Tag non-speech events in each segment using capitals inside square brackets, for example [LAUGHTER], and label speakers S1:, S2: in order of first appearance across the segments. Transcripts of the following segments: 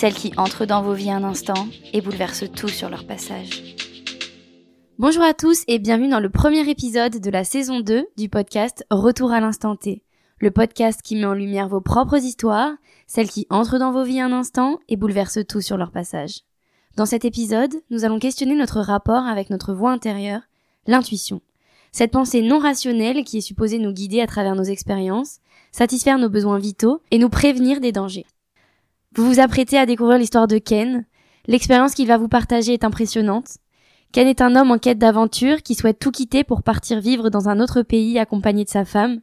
S1: celles qui entrent dans vos vies un instant et bouleversent tout sur leur passage. Bonjour à tous et bienvenue dans le premier épisode de la saison 2 du podcast Retour à l'instant T, le podcast qui met en lumière vos propres histoires, celles qui entrent dans vos vies un instant et bouleversent tout sur leur passage. Dans cet épisode, nous allons questionner notre rapport avec notre voix intérieure, l'intuition. Cette pensée non rationnelle qui est supposée nous guider à travers nos expériences, satisfaire nos besoins vitaux et nous prévenir des dangers. Vous vous apprêtez à découvrir l'histoire de Ken. L'expérience qu'il va vous partager est impressionnante. Ken est un homme en quête d'aventure qui souhaite tout quitter pour partir vivre dans un autre pays accompagné de sa femme.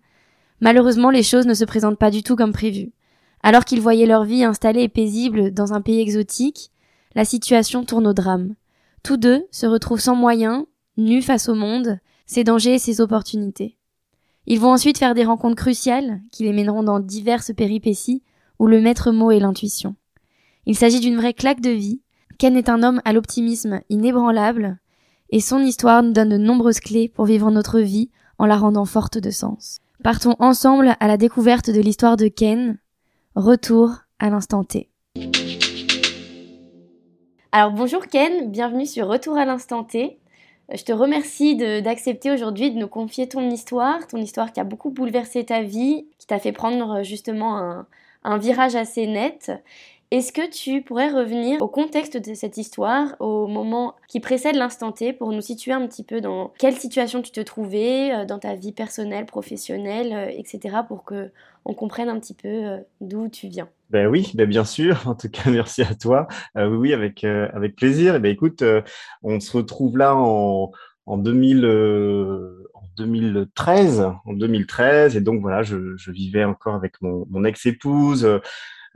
S1: Malheureusement, les choses ne se présentent pas du tout comme prévu. Alors qu'ils voyaient leur vie installée et paisible dans un pays exotique, la situation tourne au drame. Tous deux se retrouvent sans moyens, nus face au monde, ses dangers et ses opportunités. Ils vont ensuite faire des rencontres cruciales qui les mèneront dans diverses péripéties où le maître mot est l'intuition. Il s'agit d'une vraie claque de vie. Ken est un homme à l'optimisme inébranlable et son histoire nous donne de nombreuses clés pour vivre notre vie en la rendant forte de sens. Partons ensemble à la découverte de l'histoire de Ken. Retour à l'instant T. Alors bonjour Ken, bienvenue sur Retour à l'instant T. Je te remercie d'accepter aujourd'hui de nous confier ton histoire, ton histoire qui a beaucoup bouleversé ta vie, qui t'a fait prendre justement un, un virage assez net. Est-ce que tu pourrais revenir au contexte de cette histoire, au moment qui précède l'instant T, pour nous situer un petit peu dans quelle situation tu te trouvais, euh, dans ta vie personnelle, professionnelle, euh, etc., pour que on comprenne un petit peu euh, d'où tu viens?
S2: Ben oui, ben bien sûr. [LAUGHS] En tout cas, merci à toi. Oui, avec avec plaisir. Et ben écoute, on se retrouve là en en 2000 euh, en 2013, en 2013. Et donc voilà, je, je vivais encore avec mon mon ex-épouse.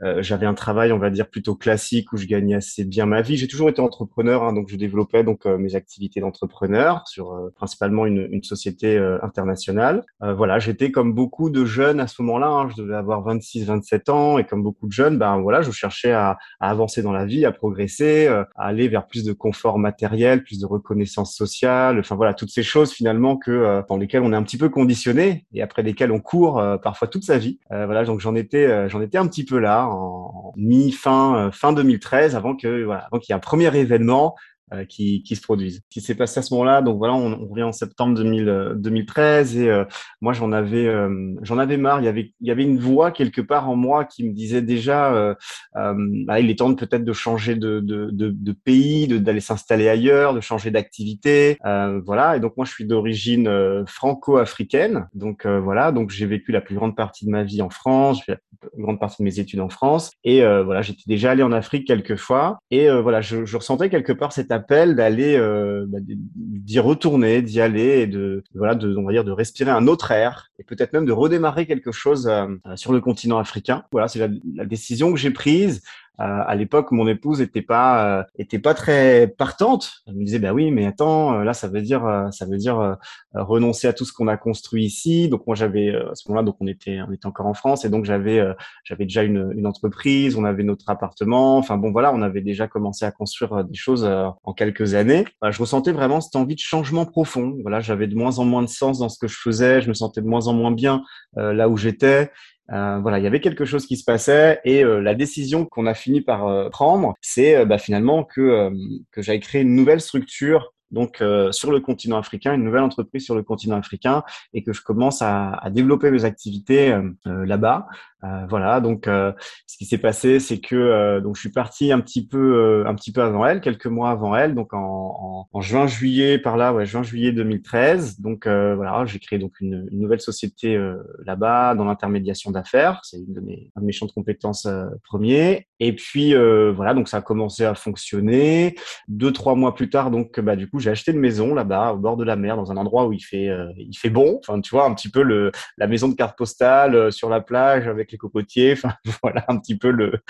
S2: Euh, j'avais un travail, on va dire plutôt classique où je gagnais assez bien ma vie. J'ai toujours été entrepreneur, hein, donc je développais donc euh, mes activités d'entrepreneur sur euh, principalement une, une société euh, internationale. Euh, voilà, j'étais comme beaucoup de jeunes à ce moment-là. hein, je devais avoir 26, 27 ans et comme beaucoup de jeunes, ben voilà, je cherchais à, à avancer dans la vie, à progresser, à aller vers plus de confort matériel, plus de reconnaissance sociale. Enfin voilà, toutes ces choses finalement que dans lesquelles on est un petit peu conditionné et après lesquelles on court parfois toute sa vie. Voilà, donc j'en étais, j'en étais un petit peu là en mi-fin euh, fin 2013 avant que avant qu'il y ait un premier événement euh, qui, qui se produise. Ce qui s'est passé à ce moment-là, donc voilà, on, on revient en septembre 2000, euh, 2013 et euh, moi j'en avais, euh, j'en avais marre. Il y avait, il y avait une voix quelque part en moi qui me disait déjà, euh, euh, bah, il est temps peut-être de changer de, de, de, de pays, d'aller s'installer ailleurs, de changer d'activité, euh, voilà. Et donc moi je suis d'origine euh, franco-africaine, donc euh, voilà, donc j'ai vécu la plus grande partie de ma vie en France, la plus grande partie de mes études en France et euh, voilà, j'étais déjà allé en Afrique quelques fois et euh, voilà, je, je ressentais quelque part cet d'aller, euh, bah, d'y retourner, d'y aller et de voilà, de on va dire de respirer un autre air et peut-être même de redémarrer quelque chose euh, sur le continent africain. Voilà, c'est la décision que j'ai prise. Euh, à l'époque, mon épouse était pas euh, était pas très partante. Elle me disait bah oui, mais attends, euh, là ça veut dire ça veut dire renoncer à tout ce qu'on a construit ici. Donc moi j'avais à ce moment-là donc on était on était encore en France et donc j'avais j'avais déjà une, une entreprise, on avait notre appartement. Enfin bon voilà, on avait déjà commencé à construire des choses en quelques années. Voilà, je ressentais vraiment cette envie de changement profond. Voilà, j'avais de moins en moins de sens dans ce que je faisais, je me sentais de moins en moins bien là où j'étais. Euh, voilà, il y avait quelque chose qui se passait et euh, la décision qu'on a fini par euh, prendre, c'est bah, finalement que que j'avais créé une nouvelle structure donc sur le continent africain, une nouvelle entreprise sur le continent africain et que je commence à, développer mes activités là-bas. Euh, voilà, donc euh, ce qui s'est passé, c'est que euh, donc je suis parti un petit peu euh, un petit peu avant elle, quelques mois avant elle, donc en, en, juin juillet par là, ouais juin juillet 2013. Donc euh, voilà, j'ai créé donc une, une nouvelle société là-bas dans l'intermédiation d'affaires. C'est une de mes, un de mes champs de compétences premiers. Et puis voilà, donc ça a commencé à fonctionner. Deux trois mois plus tard, donc bah du coup j'ai acheté une maison là-bas au bord de la mer, dans un endroit où il fait il fait bon. Enfin tu vois un petit peu le la maison de carte postale sur la plage avec avec les cocotiers. Enfin, [LAUGHS] voilà un petit peu le,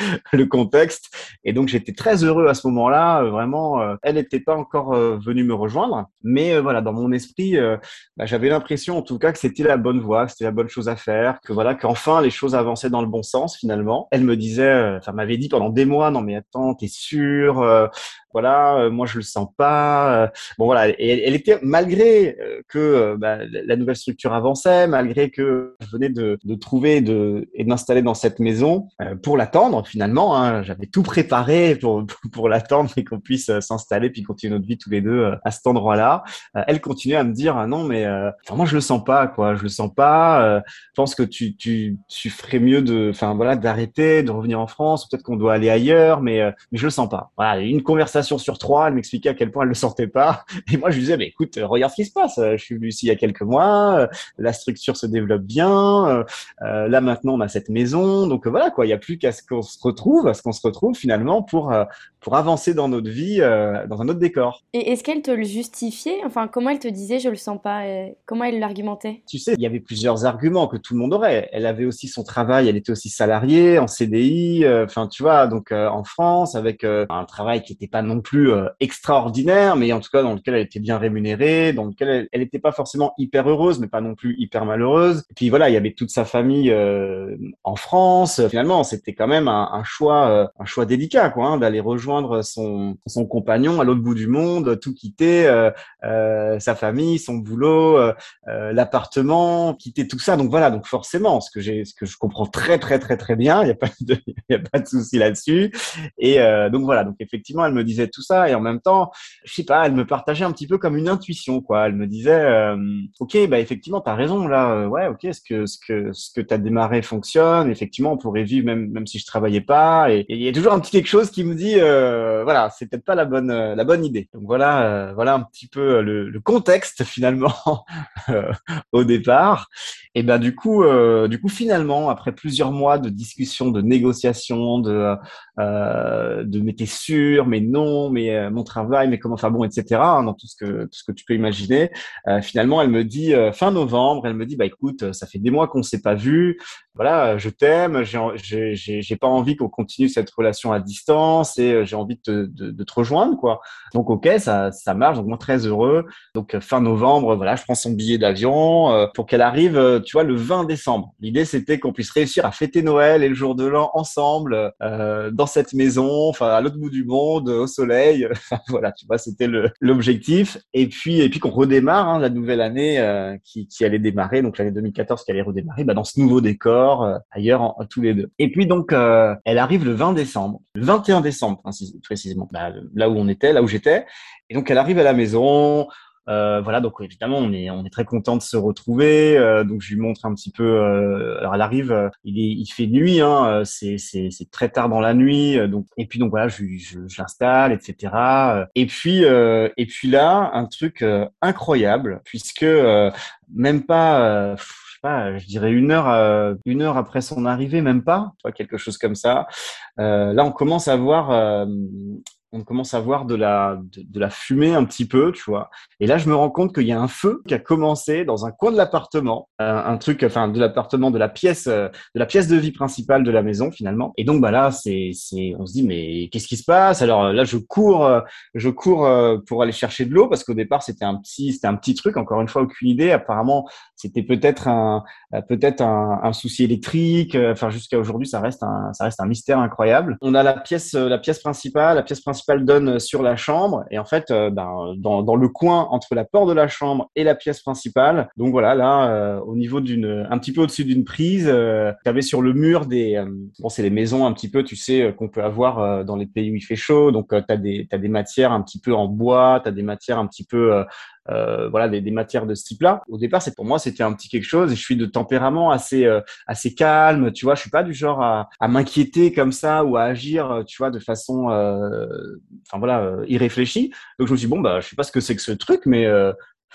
S2: contexte. Et donc, j'étais très heureux à ce moment-là. Vraiment, elle n'était pas encore venue me rejoindre, mais voilà, dans mon esprit, bah, j'avais l'impression, en tout cas, que c'était la bonne voie, que c'était la bonne chose à faire, que voilà, qu'enfin les choses avançaient dans le bon sens finalement. Elle me disait, enfin, m'avait dit pendant des mois, non mais attends, t'es sûr voilà, euh, moi je le sens pas. Euh, bon voilà, et elle, était malgré euh, que bah, la nouvelle structure avançait, malgré que je venais de, de trouver de, d'installer dans cette maison pour l'attendre finalement. Hein, J'avais tout préparé pour pour l'attendre et qu'on puisse s'installer puis continuer notre vie tous les deux à cet endroit-là. elle continuait à me dire ah non mais enfin moi je le sens pas quoi, je le sens pas. je pense que tu tu tu ferais mieux de enfin voilà d'arrêter, de revenir en France. Peut-être qu'on doit aller ailleurs, mais mais je le sens pas. Voilà, une conversation sur trois, elle m'expliquait à quel point elle le sentait pas. [LAUGHS] Et moi, je lui disais, mais écoute, regarde ce qui se passe. Je suis venu ici il y a quelques mois, la structure se développe bien. Euh, là, maintenant, on a cette maison. Donc voilà, quoi. Il n'y a plus qu'à ce qu'on se retrouve, à ce qu'on se retrouve finalement pour, euh, pour avancer dans notre vie, euh, dans un autre décor.
S1: Et est-ce qu'elle te le justifiait? Enfin, comment elle te disait, je le sens pas Comment elle l'argumentait?
S2: Tu sais, il y avait plusieurs arguments que tout le monde aurait. Elle avait aussi son travail, elle était aussi salariée en CDI. Enfin, tu vois, donc en France, avec un travail qui n'était pas non plus euh, extraordinaire, mais en tout cas dans lequel elle était bien rémunérée, dans lequel elle n'était pas forcément hyper heureuse, mais pas non plus hyper malheureuse. Et puis voilà, il y avait toute sa famille euh, en France. Finalement, c'était quand même un, un choix, euh, un choix délicat, quoi, hein, d'aller rejoindre son, son compagnon à l'autre bout du monde, tout quitter, sa famille, son boulot, l'appartement, quitter tout ça. Donc voilà, donc forcément, ce que j'ai, ce que je comprends très très très très bien, il n'y a pas de, [LAUGHS] y a pas de souci là-dessus. Et donc voilà, donc effectivement, elle me disait tout ça et en même temps, je sais pas, elle me partageait un petit peu comme une intuition, quoi. Elle me disait, euh, ok, bah effectivement, t'as raison là, euh, ouais, ok, ce que ce que ce que t'as démarré fonctionne. Effectivement, on pourrait vivre même même si je travaillais pas. Et il y a toujours un petit quelque chose qui me dit, euh, voilà, c'est peut-être pas la bonne la bonne idée. Donc voilà, voilà un petit peu le, le contexte [LAUGHS] finalement au départ. Et ben du coup, du coup finalement, après plusieurs mois de discussions, de négociations, de de mais t'es sûr, mais non? Mais euh, mon travail, mais comment, enfin bon, etc. Hein, dans tout ce que tout ce que tu peux imaginer. Euh, finalement, elle me dit euh, fin novembre, elle me dit bah écoute, ça fait des mois qu'on s'est pas vu. Voilà, je t'aime, j'ai pas envie qu'on continue cette relation à distance et j'ai envie de, de, de, te rejoindre quoi. Donc ok, ça ça marche. Donc moi très heureux. Donc fin novembre, voilà, je prends son billet d'avion pour qu'elle arrive, tu vois, le 20 décembre. L'idée c'était qu'on puisse réussir à fêter Noël et le jour de l'an ensemble dans cette maison, enfin à l'autre bout du monde, au soleil. [LAUGHS] voilà, tu vois, c'était l'objectif. Et puis, et puis qu'on redémarre hein, la nouvelle année euh, qui, qui, allait démarrer, donc l'année 2014 qui allait redémarrer, bah, dans ce nouveau décor euh, ailleurs tous les deux. Et puis donc, euh, elle arrive le 20 décembre, le 21 décembre précisément, bah, là où on était, là où j'étais. Et donc, elle arrive à la maison. Euh, voilà, donc évidemment, on est, on est très content de se retrouver. Donc je lui montre un petit peu. Alors elle arrive, il, fait nuit, hein, c'est, très tard dans la nuit. donc et puis donc voilà, je, je l'installe, etc. Et puis et puis là, un truc incroyable, puisque même pas. Je dirais une heure, une heure après son arrivée, même pas, quelque chose comme ça. là, on commence à voir on commence à voir de la, de, la fumée un petit peu, tu vois. Et là, je me rends compte qu'il y a un feu qui a commencé dans un coin de l'appartement, euh, un, truc, enfin, de l'appartement, de la pièce, euh, de la pièce de vie principale de la maison, finalement. Et donc, bah là, c'est, c'est, on se dit, mais qu'est-ce qui se passe? Alors là, je cours, euh, je cours pour aller chercher de l'eau parce qu'au départ, c'était un petit, c'était un petit truc. Encore une fois, aucune idée. Apparemment, c'était peut-être un, peut-être un, un, souci électrique. Enfin, jusqu'à aujourd'hui, ça reste un, ça reste un mystère incroyable. On a la pièce, la pièce principale, la pièce principale donne sur la chambre et en fait euh, ben, dans, dans, le coin entre la porte de la chambre et la pièce principale. Donc voilà, là euh, au niveau d'une un petit peu au-dessus d'une prise, euh, tu avais sur le mur des bon c'est les maisons un petit peu tu sais qu'on peut avoir dans les pays où il fait chaud. Donc tu as des as des matières un petit peu en bois, tu as des matières un petit peu euh, voilà des, des, matières de ce type-là. Au départ, c'est pour moi c'était un petit quelque chose. Je suis de tempérament assez euh, assez calme, tu vois. Je suis pas du genre à, à m'inquiéter comme ça ou à agir, tu vois, de façon, euh, enfin voilà, irréfléchie. Donc je me suis dit, bon bah je sais pas ce que c'est que ce truc, mais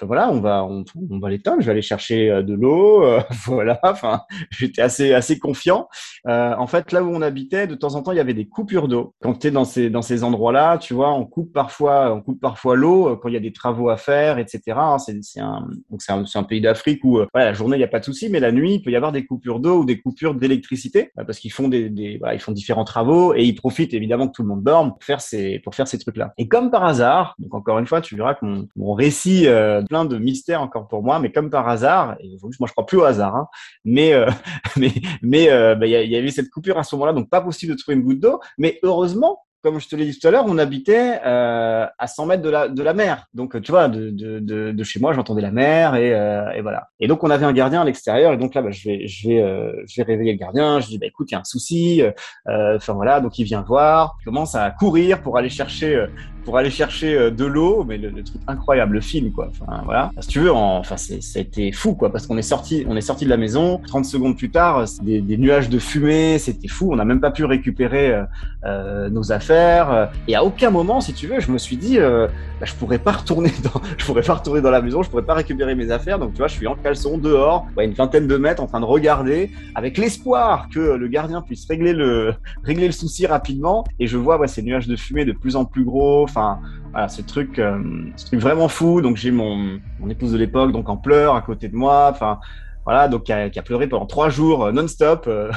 S2: voilà, on va, on, on va l'éteindre. Je vais aller chercher euh, de l'eau. euh, [LAUGHS] voilà. Enfin, j'étais assez, assez confiant. Euh, en fait, là où on habitait, de temps en temps, il y avait des coupures d'eau. Quand tu es dans ces, dans ces endroits-là, tu vois, on coupe parfois, on coupe parfois l'eau euh, quand il y a des travaux à faire, etc. hein. C'est, c'est un, c'est un, pays d'Afrique où, voilà, la journée, il n'y a pas de souci, mais la nuit, il peut y avoir des coupures d'eau ou des coupures d'électricité parce qu'ils font des, ils font différents travaux et ils profitent évidemment que tout le monde dorme pour faire ces, pour faire ces trucs-là. Et comme par hasard, donc encore une fois, tu verras que mon, mon récit plein de mystères encore pour moi, mais comme par hasard, et moi je crois plus au hasard, hein, mais euh, [LAUGHS] mais mais euh, bah, il y, a- il y avait cette coupure à ce moment-là, donc pas possible de trouver une goutte d'eau. Mais heureusement, comme je te l'ai dit tout à l'heure, on habitait euh, à 100 mètres de la de la mer. Donc tu vois, de de de, chez moi, j'entendais la mer et euh, et voilà. Et donc on avait un gardien à l'extérieur et donc là, bah, je vais je vais euh, je vais réveiller le gardien. Je dis bah écoute, il y a un souci. euh, Enfin voilà, donc il vient voir, il commence à courir pour aller chercher pour aller chercher euh, de l'eau, mais le, truc incroyable, le film quoi. Enfin voilà, si tu veux, en- enfin été fou quoi, parce qu'on est sorti, on est sorti de la maison. 30 secondes plus tard, des, des nuages de fumée, c'était fou. On n'a même pas pu récupérer euh, euh, nos affaires. Et à aucun moment, si tu veux, je me suis dit, euh, bah, je pourrais pas retourner [LAUGHS] dans, je pourrais pas retourner dans la maison, je pourrais pas récupérer mes affaires. Donc tu vois, je suis en caleçon dehors, ouais, une vingtaine de mètres, en train de regarder, avec l'espoir que le gardien puisse régler le régler le souci rapidement. Et je vois ouais, ces nuages de fumée de plus en plus gros. Enfin, voilà, ce truc, euh, ce truc vraiment fou. Donc j'ai mon, mon épouse de l'époque donc en pleurs à côté de moi. Enfin, voilà, donc qui a, pleuré pendant trois jours euh, non-stop. euh,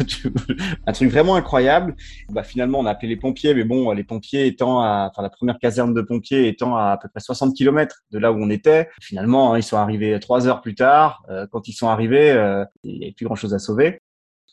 S2: [LAUGHS] un truc vraiment incroyable. Bah, finalement, on a appelé les pompiers, mais bon, les pompiers étant à, enfin la première caserne de pompiers étant à, à peu près 60 kilomètres de là où on était. Finalement, hein, ils sont arrivés trois heures plus tard. Quand ils sont arrivés, il n'y avait plus grand-chose à sauver.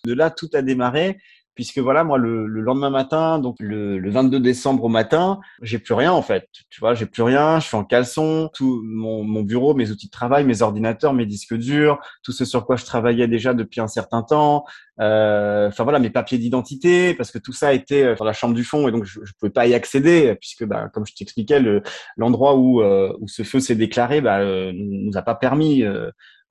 S2: De là, tout a démarré puisque voilà, moi, le, le lendemain matin, donc le, le 22 décembre au matin, j'ai plus rien en fait. Tu vois, j'ai plus rien. Je suis en caleçon. Tout mon, bureau, mes outils de travail, mes ordinateurs, mes disques durs, tout ce sur quoi je travaillais déjà depuis un certain temps. Euh, Enfin voilà, mes papiers d'identité, parce que tout ça était euh, dans la chambre du fond et donc je, je pouvais pas y accéder puisque, bah, comme je t'expliquais, le l'endroit où euh, où ce feu s'est déclaré, bah, nous a pas permis.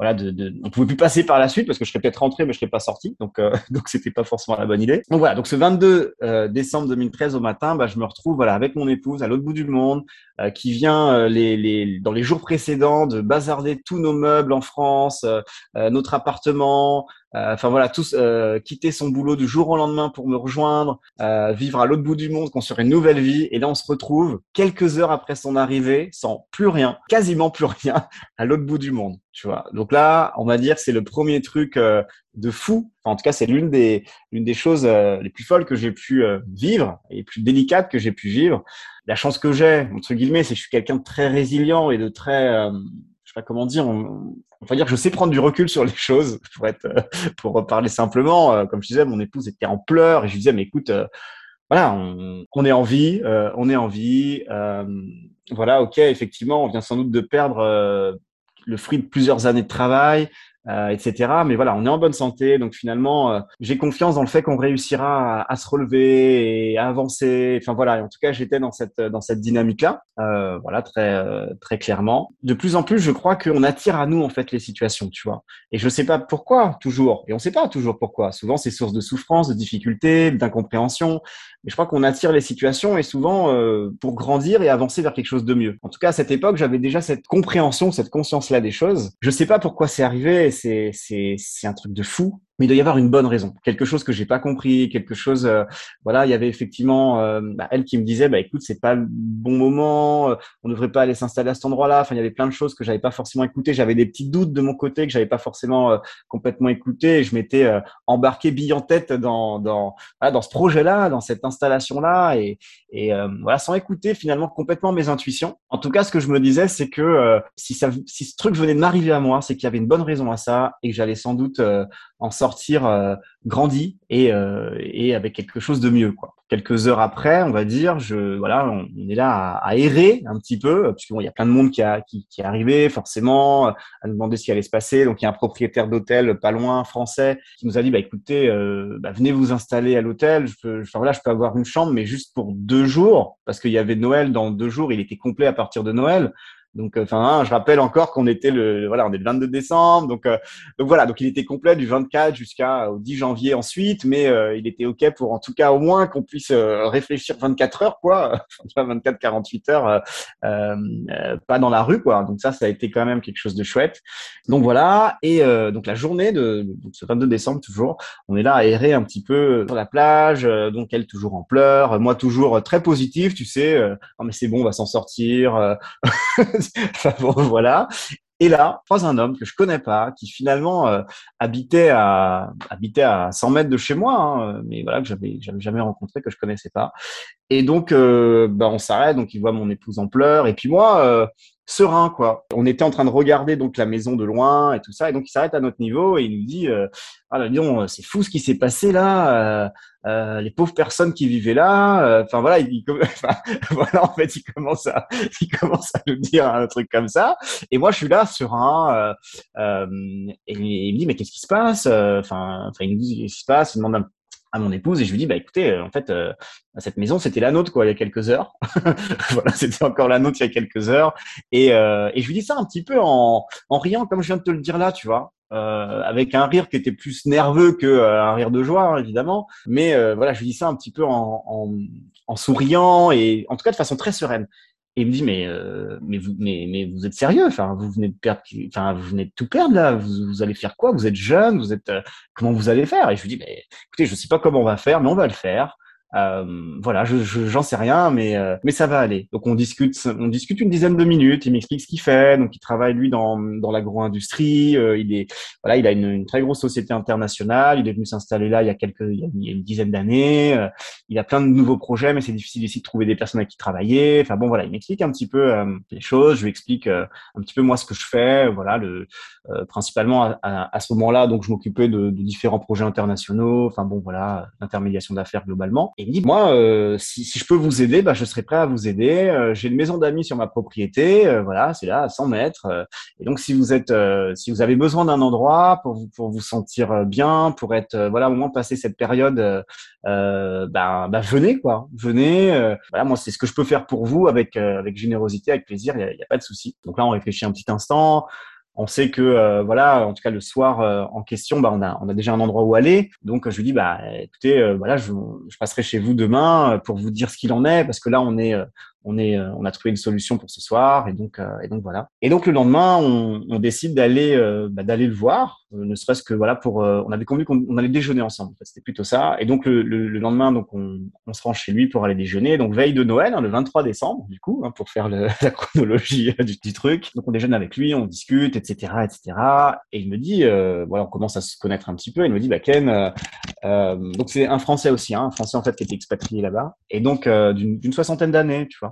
S2: Voilà, de, de, on pouvait plus passer par la suite parce que je serais peut-être rentré, mais je serais pas sorti. Donc, euh, [LAUGHS] donc c'était pas forcément la bonne idée. Donc voilà. Donc ce 22 euh, décembre 2013 au matin, bah, je me retrouve voilà avec mon épouse à l'autre bout du monde, qui vient euh, les, les dans les jours précédents de bazarder tous nos meubles en France, euh, euh, notre appartement. euh, Enfin voilà, tous euh, quitter son boulot du jour au lendemain pour me rejoindre, euh, vivre à l'autre bout du monde, construire une nouvelle vie. Et là, on se retrouve quelques heures après son arrivée, sans plus rien, quasiment plus rien, [LAUGHS] à l'autre bout du monde. Tu vois. Donc là, on va dire c'est le premier truc euh, de fou. En tout cas, c'est l'une des l'une des choses euh, les plus folles que j'ai pu euh, vivre et les plus délicates que j'ai pu vivre. La chance que j'ai, entre guillemets, c'est que je suis quelqu'un de très résilient et de très euh, je sais pas comment dire, on, on va dire que je sais prendre du recul sur les choses, [LAUGHS] pour être, euh, pour parler simplement. Euh, comme je disais, mon épouse était en pleurs et je lui disais, mais écoute, euh, voilà, on, on est en vie, on est en vie. voilà, ok, effectivement, on vient sans doute de perdre le fruit de plusieurs années de travail, euh, etc. Mais voilà, on est en bonne santé, donc finalement, euh, j'ai confiance dans le fait qu'on réussira à, se relever et à avancer. Enfin voilà, et en tout cas, j'étais dans cette dans cette dynamique-là, euh, voilà, très euh, très clairement. De plus en plus, je crois qu'on attire à nous en fait les situations, tu vois. Et je sais pas pourquoi toujours, et on sait pas toujours pourquoi. Souvent, c'est source de souffrance, de difficultés, d'incompréhension. Mais je crois qu'on attire les situations et souvent euh, pour grandir et avancer vers quelque chose de mieux. En tout cas, à cette époque, j'avais déjà cette compréhension, cette conscience-là des choses. Je sais pas pourquoi c'est arrivé, c'est c'est c'est un truc de fou. Mais il doit y avoir une bonne raison, quelque chose que j'ai pas compris, quelque chose. euh, voilà, il y avait effectivement euh, bah, elle qui me disait, bah écoute, c'est pas le bon moment, euh, on ne devrait pas aller s'installer à cet endroit-là. Enfin, il y avait plein de choses que j'avais pas forcément écoutées. J'avais des petits doutes de mon côté que j'avais pas forcément euh, complètement écoutés. Et je m'étais euh, embarqué bille en tête dans dans voilà, dans ce projet-là, dans cette installation-là, et et euh, voilà, sans écouter finalement complètement mes intuitions. En tout cas, ce que je me disais, c'est que si ça, si ce truc venait de m'arriver à moi, c'est qu'il y avait une bonne raison à ça et que j'allais sans doute en sortir euh, grandi et, euh, et avec quelque chose de mieux. Quoi. Quelques heures après, on va dire, je voilà, on, est là à, errer un petit peu, puisque bon, y a plein de monde qui a qui, qui est arrivé forcément à nous demander ce qui allait se passer. Donc il y a un propriétaire d'hôtel pas loin, français, qui nous a dit bah écoutez, euh, bah, venez vous installer à l'hôtel. Je peux, je peux avoir une chambre, mais juste pour deux jours, parce qu'il y avait Noël dans deux jours, il était complet à partir de Noël. Donc, enfin, je rappelle encore qu'on était le, voilà, on est le 22 décembre. Donc, donc voilà, donc il était complet du 24 jusqu'au 10 janvier ensuite, mais il était ok pour en tout cas au moins qu'on puisse réfléchir 24 heures, quoi, [LAUGHS] 24, 48 heures, pas dans la rue, quoi. Donc ça, ça a été quand même quelque chose de chouette. Donc voilà, et donc la journée de ce 22 décembre toujours, on est là à errer un petit peu sur la plage, donc elle toujours en pleurs, moi toujours très positif, tu sais, non mais c'est bon, on va s'en sortir. [LAUGHS] [LAUGHS] voilà. Et là, croise un homme que je connais pas, qui finalement euh, habitait à habitait à 100 mètres de chez moi, hein, mais voilà que j'avais j'avais jamais rencontré, que je connaissais pas. Et donc, euh, bah, on s'arrête, donc il voit mon épouse en pleurs, et puis moi, euh, serein quoi. On était en train de regarder donc la maison de loin et tout ça, et donc il s'arrête à notre niveau et il nous dit euh, ah là, disons, c'est fou ce qui s'est passé là, euh, euh, les pauvres personnes qui vivaient là. Enfin voilà, il, [LAUGHS] enfin, voilà en fait il commence à [LAUGHS] il commence à nous dire un truc comme ça, et moi je suis là serein et il me dit mais qu'est-ce qui se passe? Enfin enfin il me dit qu'est-ce qui se passe? Il demande un à mon épouse et je lui dis bah écoutez euh, en fait euh, cette maison c'était la nôtre quoi il y a quelques heures. [LAUGHS] Voilà c'était encore la nôtre il y a quelques heures. Et, euh, et je lui dis ça un petit peu en, en riant comme je viens de te le dire là tu vois euh, avec un rire qui était plus nerveux que un rire de joie hein, évidemment. Mais voilà je lui dis ça un petit peu en, en, en souriant et en tout cas de façon très sereine il me dit mais euh, mais vous mais, mais vous êtes sérieux? Enfin vous venez de perdre enfin vous venez de tout perdre là. Vous, allez faire quoi? Vous êtes jeune vous êtes euh, comment vous allez faire? Et je lui dis mais écoutez je sais pas comment on va faire mais on va le faire euh, voilà, je j'en sais rien, mais euh, mais ça va aller. Donc on discute, on discute une dizaine de minutes. Il m'explique ce qu'il fait. Donc il travaille lui dans dans l'agro-industrie. Euh, il est voilà, il a une, une, très grosse société internationale. Il est venu s'installer là il y a quelques il y a une dizaine d'années. Euh, il a plein de nouveaux projets, mais c'est difficile ici de trouver des personnes avec qui travailler. Enfin bon voilà, il m'explique un petit peu les choses. Je lui explique un petit peu moi ce que je fais. Voilà, le principalement à, à, à ce moment-là, donc je m'occupais de, de différents projets internationaux. Enfin bon voilà, l'intermédiation d'affaires globalement. Et il dit, moi, euh, si, si, je peux vous aider, bah, je serai prêt à vous aider. Euh, j'ai une maison d'amis sur ma propriété, euh, voilà, c'est là à 100 mètres. et donc, si vous êtes, si vous avez besoin d'un endroit pour vous pour vous sentir bien, pour être, voilà, au moins passer cette période, bah, bah, venez quoi, venez. voilà, moi, c'est ce que je peux faire pour vous avec avec générosité, avec plaisir. Il n'y a, a, pas de souci. Donc là, on réfléchit un petit instant on sait que euh, voilà, en tout cas le soir euh, en question, bah, on a on a déjà un endroit où aller. Donc je lui dis bah écoutez, euh, voilà, je, je, passerai chez vous demain pour vous dire ce qu'il en est parce que là on est on est, euh, on a trouvé une solution pour ce soir et donc, euh, et donc voilà. Et donc le lendemain, on, on décide d'aller, euh, bah, d'aller le voir, ne serait-ce que voilà pour, on avait convenu qu'on allait déjeuner ensemble. En fait, C'était plutôt ça. Et donc le, le, lendemain, donc on, on, se rend chez lui pour aller déjeuner. Donc veille de Noël, hein, le 23 décembre, du coup, hein, pour faire le, [LAUGHS] la chronologie du, du, truc. Donc on déjeune avec lui, on discute, etc., etc. Et il me dit, voilà, on commence à se connaître un petit peu. Il me dit, bah Ken, donc c'est un Français aussi, hein, un Français en fait qui était expatrié là-bas, et donc d'une soixantaine d'années, tu vois.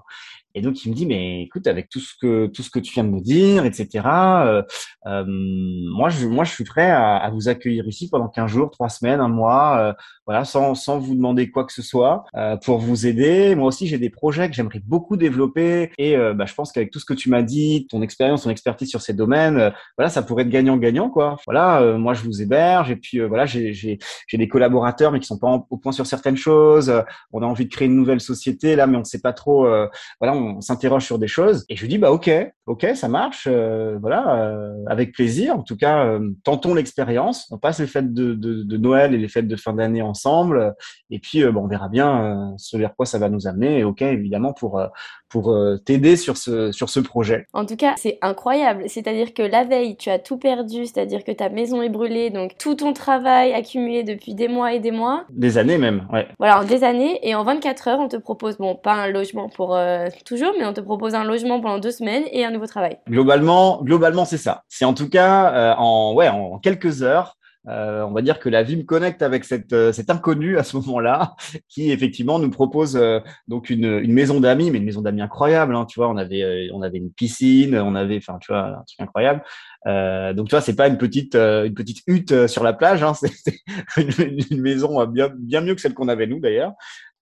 S2: Et donc il me dit mais écoute avec tout ce que tout tu viens de me dire etc euh, euh, moi je suis prêt à, vous accueillir ici pendant 15 jours trois semaines un mois euh, voilà sans sans vous demander quoi que ce soit euh, pour vous aider. Moi aussi j'ai des projets que j'aimerais beaucoup développer et euh, bah, je pense qu'avec tout ce que tu m'as dit ton expérience ton expertise sur ces domaines euh, voilà ça pourrait être gagnant gagnant quoi. Voilà moi je vous héberge et puis voilà j'ai des collaborateurs mais qui sont pas au point sur certaines choses. On a envie de créer une nouvelle société là mais on sait pas trop voilà, on, s'interroge sur des choses. Et je lui dis, bah ok, ok, ça marche, euh, voilà, euh, avec plaisir. En tout cas, euh, tentons l'expérience. On passe les fêtes de, Noël et les fêtes de fin d'année ensemble. Et puis, bon, on verra bien ce vers quoi ça va nous amener. Et ok, évidemment, pour pour t'aider sur ce sur ce projet.
S1: En tout cas, c'est incroyable. C'est-à-dire que la veille, tu as tout perdu. C'est-à-dire que ta maison est brûlée. Donc tout ton travail accumulé depuis des mois et des mois.
S2: Des années même, ouais.
S1: Voilà, des années. Et en 24 heures, on te propose, bon, pas un logement pour euh, toujours, mais on te propose un logement pendant deux semaines et un nouveau travail.
S2: Globalement, globalement, c'est ça. C'est en tout cas euh, en ouais en quelques heures. Euh, on va dire que la vie me connecte avec cette, euh, cet inconnu à ce moment-là, [LAUGHS] qui effectivement nous propose euh, donc une, une maison d'amis, mais une maison d'amis incroyable. Hein, tu vois, on avait, on avait une piscine, on avait, enfin, tu vois, un truc incroyable. donc tu vois, c'est pas une petite, une petite hutte sur la plage, hein, [LAUGHS] c'est une, une, maison bien, bien mieux que celle qu'on avait nous d'ailleurs.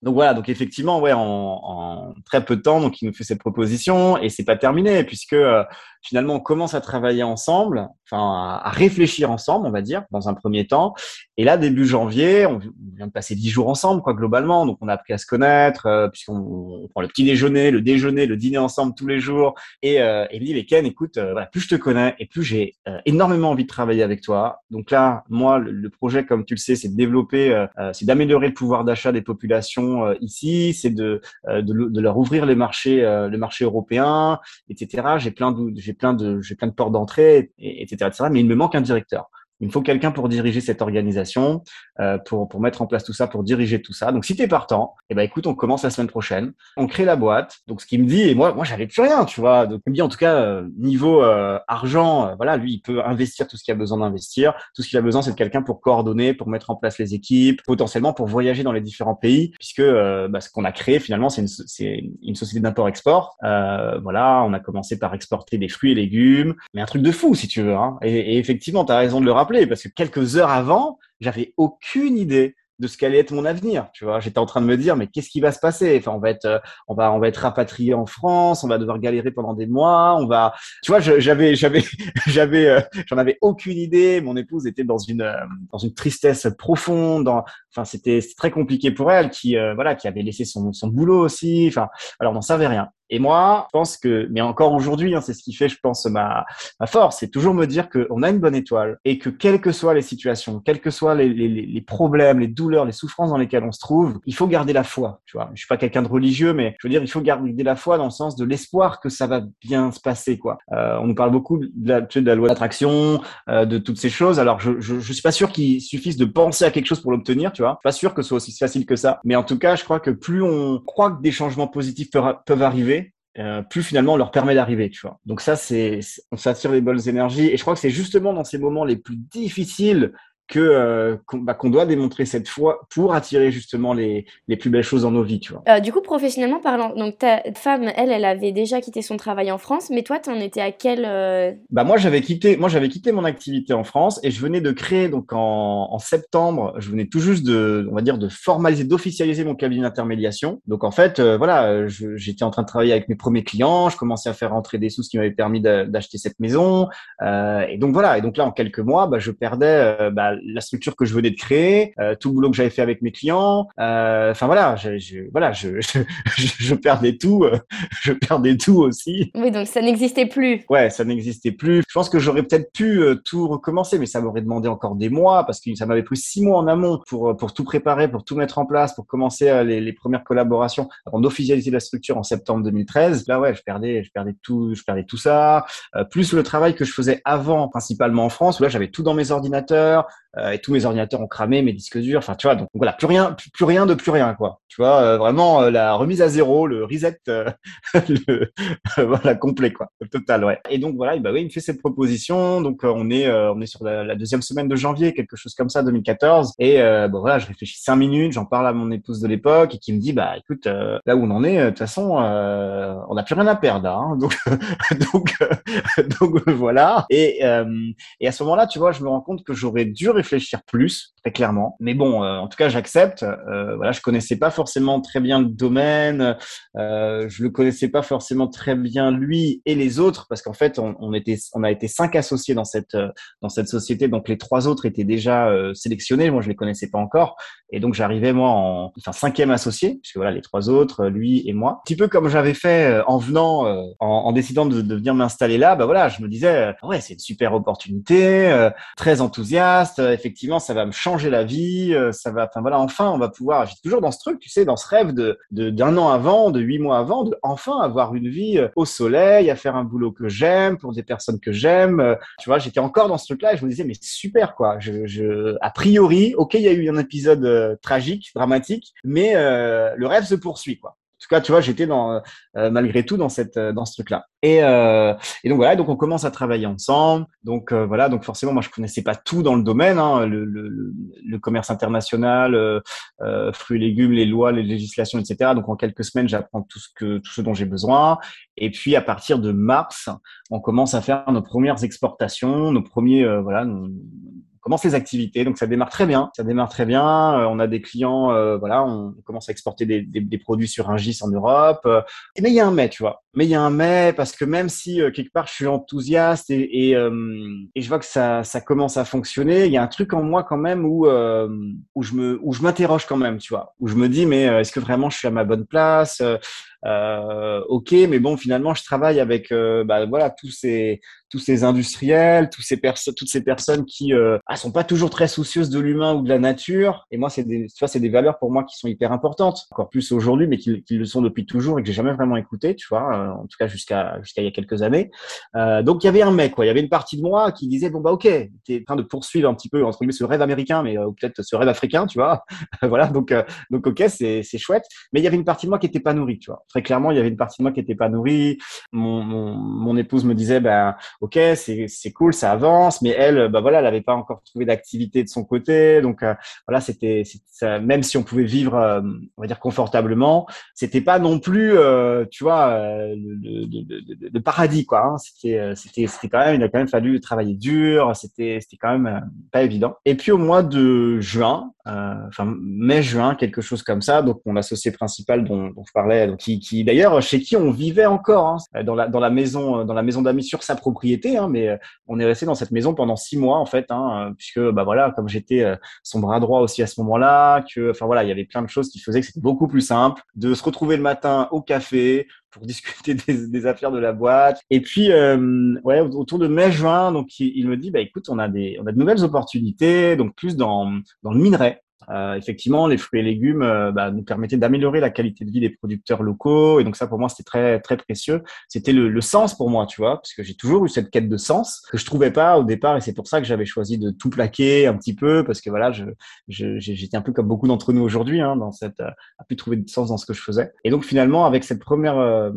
S2: Donc voilà, donc effectivement, ouais, en, en, très peu de temps, donc il nous fait cette proposition et c'est pas terminé puisque euh, finalement, on commence à travailler ensemble, enfin, à réfléchir ensemble, on va dire, dans un premier temps. Et là, début janvier, on vient de passer dix jours ensemble, quoi, globalement. Donc, on a appris à se connaître, euh, puisqu'on prend le petit déjeuner, le déjeuner, le dîner ensemble tous les jours. Et, euh, et me dit, mais Ken, écoute, euh, plus je te connais et plus j'ai euh, énormément envie de travailler avec toi. Donc là, moi, le, projet, comme tu le sais, c'est de développer, euh, c'est d'améliorer le pouvoir d'achat des populations ici, c'est de, de, de, leur ouvrir les marchés, le marché européen, etc. J'ai plein de, j'ai j'ai plein de portes d'entrée, etc., etc. Mais il me manque un directeur. Il me faut quelqu'un pour diriger cette organisation, euh, pour, pour mettre en place tout ça, pour diriger tout ça. Donc, si tu es partant, eh ben, écoute, on commence la semaine prochaine. On crée la boîte. Donc, ce qu'il me dit, et moi, moi, j'avais plus rien, tu vois. Donc, il me dit, en tout cas, euh, niveau euh, argent, euh, voilà, lui, il peut investir tout ce qu'il a besoin d'investir. Tout ce qu'il a besoin, c'est de quelqu'un pour coordonner, pour mettre en place les équipes, potentiellement pour voyager dans les différents pays, puisque euh, bah, ce qu'on a créé, finalement, c'est une, une société d'import-export. Euh, voilà, on a commencé par exporter des fruits et légumes, mais un truc de fou, si tu veux. Hein. Et, et effectivement, tu as raison de le rappeler, parce que quelques heures avant, j'avais aucune idée de ce qu'allait être mon avenir. Tu vois, j'étais en train de me dire, mais qu'est-ce qui va se passer? Enfin, on va être, euh, on va, on va être rapatrié en France, on va devoir galérer pendant des mois, on va, tu vois, j'avais, j'avais, [LAUGHS] j'avais, euh, j'en avais aucune idée. Mon épouse était dans une, euh, dans une tristesse profonde. Enfin, c'était très compliqué pour elle, qui, voilà, qui avait laissé son, son boulot aussi. Enfin, alors, on n'en savait rien. Et moi, je pense que, mais encore aujourd'hui, hein, c'est ce qui fait, je pense, ma, ma force, c'est toujours me dire qu'on a une bonne étoile et que quelles que soient les situations, quels que soient les, les, les, problèmes, les douleurs, les souffrances dans lesquelles on se trouve, il faut garder la foi. Tu vois, je suis pas quelqu'un de religieux, mais je veux dire, il faut garder la foi dans le sens de l'espoir que ça va bien se passer. Quoi. Euh, on nous parle beaucoup de la, de la loi d'attraction, euh, de toutes ces choses. Alors, je, je, je suis pas sûr qu'il suffise de penser à quelque chose pour l'obtenir. Tu vois, suis pas sûr que ce soit aussi facile que ça. Mais en tout cas, je crois que plus on croit que des changements positifs peuvent arriver euh, plus finalement on leur permet d'arriver, tu vois. Donc ça, c'est, on s'attire les bonnes énergies. Et je crois que c'est justement dans ces moments les plus difficiles que euh, qu'on bah, qu'on doit démontrer cette foi pour attirer justement les, les plus belles choses dans nos vies, tu vois.
S1: Euh, du coup, professionnellement parlant, donc ta femme, elle, elle avait déjà quitté son travail en France, mais toi, tu en étais à quel euh...
S2: Bah moi, j'avais quitté, moi j'avais quitté mon activité en France et je venais de créer donc en, en septembre, je venais tout juste de, on va dire, de formaliser, d'officialiser mon cabinet d'intermédiation. Donc en fait, voilà, j'étais en train de travailler avec mes premiers clients, je commençais à faire rentrer des sous, ce qui m'avait permis d'acheter cette maison. Et donc voilà, et donc là en quelques mois, bah, je perdais bah, la structure que je venais de créer, euh, tout le boulot que j'avais fait avec mes clients. Euh, enfin voilà, je, je, voilà, je, [LAUGHS] je, je perdais tout, euh, [LAUGHS] je perdais tout aussi.
S1: Oui, donc ça n'existait plus.
S2: Ouais, ça n'existait plus. Je pense que j'aurais peut-être pu euh, tout recommencer, mais ça m'aurait demandé encore des mois parce que ça m'avait pris six mois en amont pour pour tout préparer, pour tout mettre en place, pour commencer les, les premières collaborations avant d'officialiser la structure en septembre 2013. Là, ouais, je perdais, je perdais tout, je perdais tout ça, euh, plus le travail que je faisais avant, principalement en France, où là j'avais tout dans mes ordinateurs, euh, et tous mes ordinateurs ont cramé, mes disques durs, enfin tu vois, donc voilà, plus rien, plus, rien de plus rien quoi. Tu vois, euh, vraiment euh, la remise à zéro, le reset, euh, [LAUGHS] le, voilà complet quoi, total ouais. Et donc voilà, bah oui, il me fait cette proposition, donc on est on est sur la, deuxième semaine de janvier, quelque chose comme ça, 2014, et bon voilà, je réfléchis cinq minutes, j'en parle à mon épouse de l'époque et qui me dit bah écoute, là où on en est, de toute façon, on n'a plus rien à perdre, hein, donc [LAUGHS] donc donc voilà. Et et à ce moment-là, tu vois, je me rends compte que j'aurais dû réfléchir plus, très clairement. Mais bon, euh, en tout cas, j'accepte. Euh, voilà, je connaissais pas forcément très bien le domaine. Euh, je le connaissais pas forcément très bien lui et les autres, parce qu'en fait, on, on, était, on a été cinq associés dans cette dans cette société. Donc les trois autres étaient déjà euh, sélectionnés. Moi, je les connaissais pas encore. Et donc j'arrivais moi en enfin cinquième associé, puisque voilà les trois autres, lui et moi. Un petit peu comme j'avais fait en venant, en, en, décidant de, de venir m'installer là. Bah voilà, je me disais ouais, c'est une super opportunité, très enthousiaste effectivement, ça va me changer la vie, euh, ça va, enfin voilà, enfin, on va pouvoir, j'étais toujours dans ce truc, tu sais, dans ce rêve de, d'un an avant, de huit mois avant, de enfin avoir une vie euh, au soleil, à faire un boulot que j'aime, pour des personnes que j'aime, euh, tu vois, j'étais encore dans ce truc-là et je me disais, mais super, quoi, je, je a priori, ok, il y a eu un épisode tragique, dramatique, mais le rêve se poursuit, quoi. En tout cas, tu vois, j'étais dans euh, malgré tout dans cette dans ce truc-là. Et, euh, et donc voilà, donc on commence à travailler ensemble. Donc euh, voilà, donc forcément, moi je connaissais pas tout dans le domaine, hein, le, le, le, commerce international, euh, fruits et légumes, les lois, les législations, etc. Donc en quelques semaines, j'apprends tout ce que tout ce dont j'ai besoin. Et puis à partir de mars, on commence à faire nos premières exportations, nos premiers voilà. Commence les activités. Donc ça démarre très bien. Ça démarre très bien. Euh, on a des clients, euh, voilà, on commence à exporter des, produits sur un GIS en Europe. Euh, mais il y a un mais, tu vois. Mais il y a un mais parce que même si euh, quelque part je suis enthousiaste et, et, euh, et, je vois que ça, ça commence à fonctionner, il y a un truc en moi quand même où euh, où je me où je m'interroge quand même, tu vois, où je me dis mais est-ce que vraiment je suis à ma bonne place euh, ok, mais bon, finalement, je travaille avec euh, bah, voilà tous ces tous ces industriels, tous ces toutes ces personnes qui euh, ah, sont pas toujours très soucieuses de l'humain ou de la nature. Et moi, c'est des, tu vois, c'est des valeurs pour moi qui sont hyper importantes, encore plus aujourd'hui, mais qui, qui, le sont depuis toujours et que j'ai jamais vraiment écouté, tu vois, euh, en tout cas jusqu'à jusqu'à il y a quelques années. Euh, donc il y avait un mec, quoi, il y avait une partie de moi qui disait bon bah ok, t'es en train de poursuivre un petit peu entre guillemets ce rêve américain, mais euh, peut-être ce rêve africain, tu vois. [LAUGHS] voilà, donc donc ok, c'est c'est chouette, mais il y avait une partie de moi qui était pas nourrie, tu vois. Très clairement, il y avait une partie de moi qui était pas nourrie. Mon mon, mon épouse me disait ben ok, c'est c'est cool, ça avance, mais elle, bah voilà, elle avait pas encore trouvé d'activité de son côté, donc euh, voilà, c'était même si on pouvait vivre, euh, on va dire confortablement, c'était pas non plus, euh, tu vois, le, le, paradis quoi. Hein. C'était c'était c'était quand même, il a quand même fallu travailler dur, c'était c'était quand même pas évident. Et puis au mois de juin, enfin mai-juin, quelque chose comme ça, donc mon associé principal dont, dont je parlais, donc, qui, qui d'ailleurs chez qui on vivait encore hein, dans la dans la maison dans la maison d'amis sur sa propriété. Hein, mais euh, on est resté dans cette maison pendant six mois en fait, hein, euh, puisque bah voilà, comme j'étais euh, son bras droit aussi à ce moment-là, que enfin voilà, il y avait plein de choses qui faisaient que c'était beaucoup plus simple de se retrouver le matin au café pour discuter des, affaires de la boîte. Et puis, ouais, autour de mai-juin, donc il, me dit, bah écoute, on a des, on a de nouvelles opportunités, donc plus dans dans le minerai. Euh, effectivement, les fruits et légumes euh, bah, nous permettaient d'améliorer la qualité de vie des producteurs locaux. Et donc ça, pour moi, c'était très très précieux. C'était le, le, sens pour moi, tu vois, parce que j'ai toujours eu cette quête de sens que je trouvais pas au départ. Et c'est pour ça que j'avais choisi de tout plaquer un petit peu, parce que voilà, je, j'étais un peu comme beaucoup d'entre nous aujourd'hui, hein, dans cette, euh, à plus trouver de sens dans ce que je faisais. Et donc finalement, avec cette première, euh,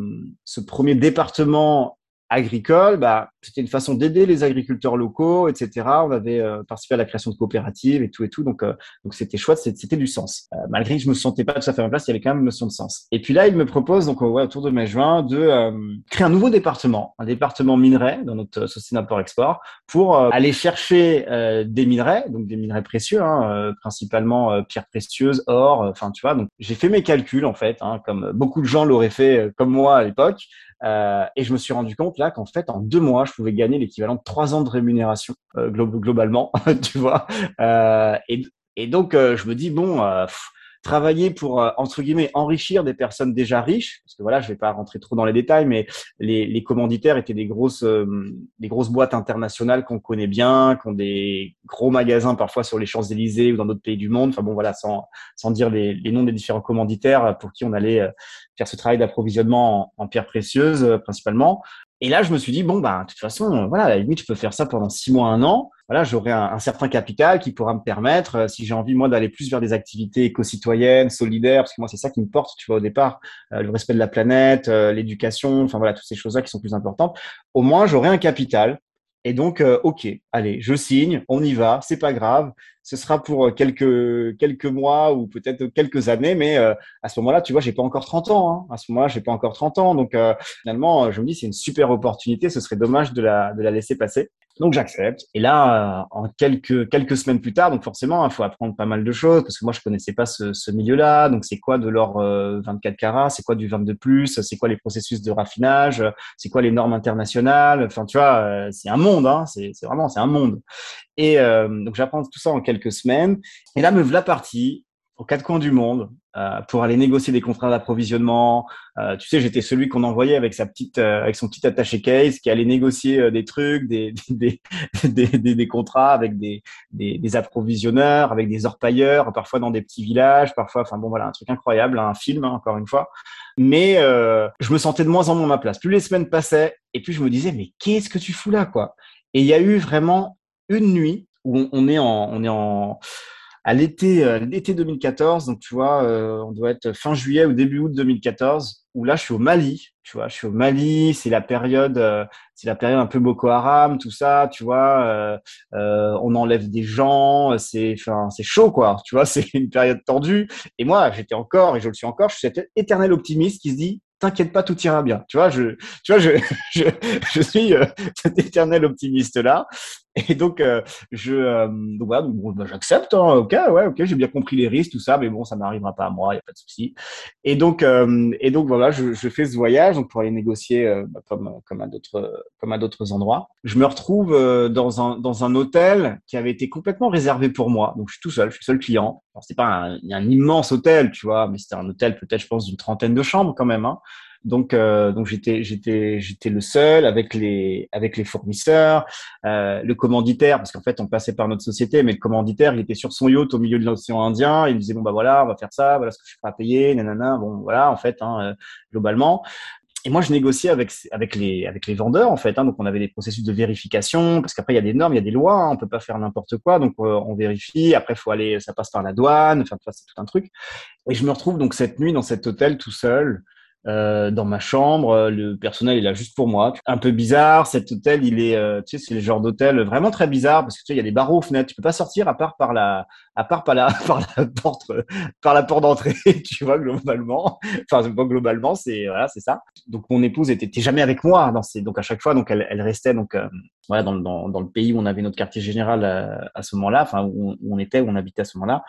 S2: ce premier département agricole, bah, c'était une façon d'aider les agriculteurs locaux, etc. On avait euh, participé à la création de coopératives et tout et tout, donc euh, donc c'était chouette, c'était du sens. Euh, malgré que je me sentais pas tout à fait à ma place, il y avait quand même une notion de sens. Et puis là, il me propose donc ouais, autour de mai-juin de créer un nouveau département, un département minerai dans notre société d'import-export, pour aller chercher des minerais, donc des minerais précieux, hein, principalement pierres précieuses, or, enfin tu vois. Donc j'ai fait mes calculs en fait, hein, comme beaucoup de gens l'auraient fait comme moi à l'époque. Euh, et je me suis rendu compte là qu'en fait, en deux mois, je pouvais gagner l'équivalent de trois ans de rémunération euh, globalement, [LAUGHS] tu vois. Euh, et, et, donc, euh, je me dis bon. Euh, travailler pour euh, entre guillemets enrichir des personnes déjà riches parce que voilà je vais pas rentrer trop dans les détails mais les, les commanditaires étaient des grosses euh, des grosses boîtes internationales qu'on connaît bien qui ont des gros magasins parfois sur les Champs Élysées ou dans d'autres pays du monde enfin bon voilà sans sans dire les, les noms des différents commanditaires pour qui on allait euh, faire ce travail d'approvisionnement en, en pierres précieuses principalement et là, je me suis dit, bon, bah, de toute façon, voilà, à la limite, je peux faire ça pendant six mois, un an. Voilà, j'aurai un, certain capital qui pourra me permettre, euh, si j'ai envie, moi, d'aller plus vers des activités éco-citoyennes, solidaires, parce que moi, c'est ça qui me porte, tu vois, au départ, euh, le respect de la planète, euh, l'éducation, enfin, voilà, toutes ces choses-là qui sont plus importantes. Au moins, j'aurai un capital et donc, euh, ok, allez, je signe, on y va, c'est pas grave. Ce sera pour euh, quelques quelques mois ou peut-être quelques années, mais euh, à ce moment-là, tu vois, j'ai pas encore 30 ans. Hein. À ce moment-là, j'ai pas encore 30 ans, donc finalement, je me dis c'est une super opportunité. Ce serait dommage de la de la laisser passer. Donc j'accepte. Et là, en quelques quelques semaines plus tard, donc forcément, il faut apprendre pas mal de choses parce que moi je connaissais pas ce, ce milieu-là. Donc c'est quoi de l'or 24 carats, c'est quoi du 22 plus, c'est quoi les processus de raffinage, c'est quoi les normes internationales? Enfin, tu vois, c'est un monde monde, hein, c'est vraiment c'est un monde. Et euh, donc j'apprends tout ça en quelques semaines. Et là me voilà parti aux quatre coins du monde euh, pour aller négocier des contrats d'approvisionnement. Euh, tu sais, j'étais celui qu'on envoyait avec sa petite, euh, avec son petit attaché case, qui allait négocier euh, des trucs, des [LAUGHS] des, des, des, contrats avec des, des, approvisionneurs, avec des orpailleurs, parfois dans des petits villages, parfois, enfin bon voilà, un truc incroyable, un film hein, encore une fois. Mais euh, je me sentais de moins en moins ma place. Plus les semaines passaient, et puis je me disais, mais qu'est-ce que tu fous là, quoi? Et il y a eu vraiment une nuit où on est en, on est en à l'été euh, l'été 2014 donc tu vois euh, on doit être fin juillet ou début août 2014 où là je suis au Mali. Tu vois je suis au Mali. C'est la période euh, c'est la période un peu Boko Haram tout ça tu vois on enlève des gens c'est enfin c'est chaud quoi. Tu vois [LAUGHS] c'est une période tendue. Et moi j'étais encore et je le suis encore je suis cet éternel optimiste qui se dit t'inquiète pas, tout ira bien. Tu vois, je, tu vois, je, [LAUGHS] je, je suis cet éternel optimiste là. Et donc, euh, je, euh, voilà, donc, bon, bah, j'accepte. Hein, ok, ouais, ok, j'ai bien compris les risques, tout ça, mais bon, ça n'arrivera pas à moi, il y a pas de souci. Et donc, euh, et donc voilà, je, je, fais ce voyage donc pour aller négocier euh, bah, comme comme à d'autres comme à d'autres endroits. Je me retrouve euh, dans un dans un hôtel qui avait été complètement réservé pour moi. Donc je suis tout seul, je suis seul client. C'est pas un, un immense hôtel, tu vois, mais c'était un hôtel peut-être, je pense, d'une trentaine de chambres quand même. Hein. Donc, euh, donc j'étais, j'étais, j'étais le seul avec les, avec les fournisseurs, euh, le commanditaire, parce qu'en fait, on passait par notre société, mais le commanditaire, il était sur son yacht au milieu de l'océan Indien. Il disait bon bah voilà, on va faire ça, voilà ce que je suis prêt à payer, nanana. Bon voilà, en fait, hein, euh, globalement. Et moi, je négociais avec avec les avec les vendeurs en fait. Hein, donc, on avait des processus de vérification parce qu'après il y a des normes, il y a des lois. Hein, on peut pas faire n'importe quoi. Donc, euh, on vérifie. Après, faut aller, ça passe par la douane. Enfin, c'est tout un truc. Et je me retrouve donc cette nuit dans cet hôtel tout seul euh, dans ma chambre. Le personnel est là juste pour moi. Un peu bizarre. Cet hôtel, il est, euh, tu sais, c'est le genre d'hôtel vraiment très bizarre parce que tu sais, il y a des barreaux aux fenêtres. Tu peux pas sortir à part par la, à part [LAUGHS] par la, porte, par la porte d'entrée. [LAUGHS] tu vois globalement. Enfin, globalement, c'est voilà, c'est ça. Donc mon épouse était, jamais avec moi. Dans ces, donc à chaque fois, donc elle, elle restait donc euh, voilà dans, dans, dans, le pays où on avait notre quartier général à, à ce moment-là. Enfin, où, on était, où on habitait à ce moment-là.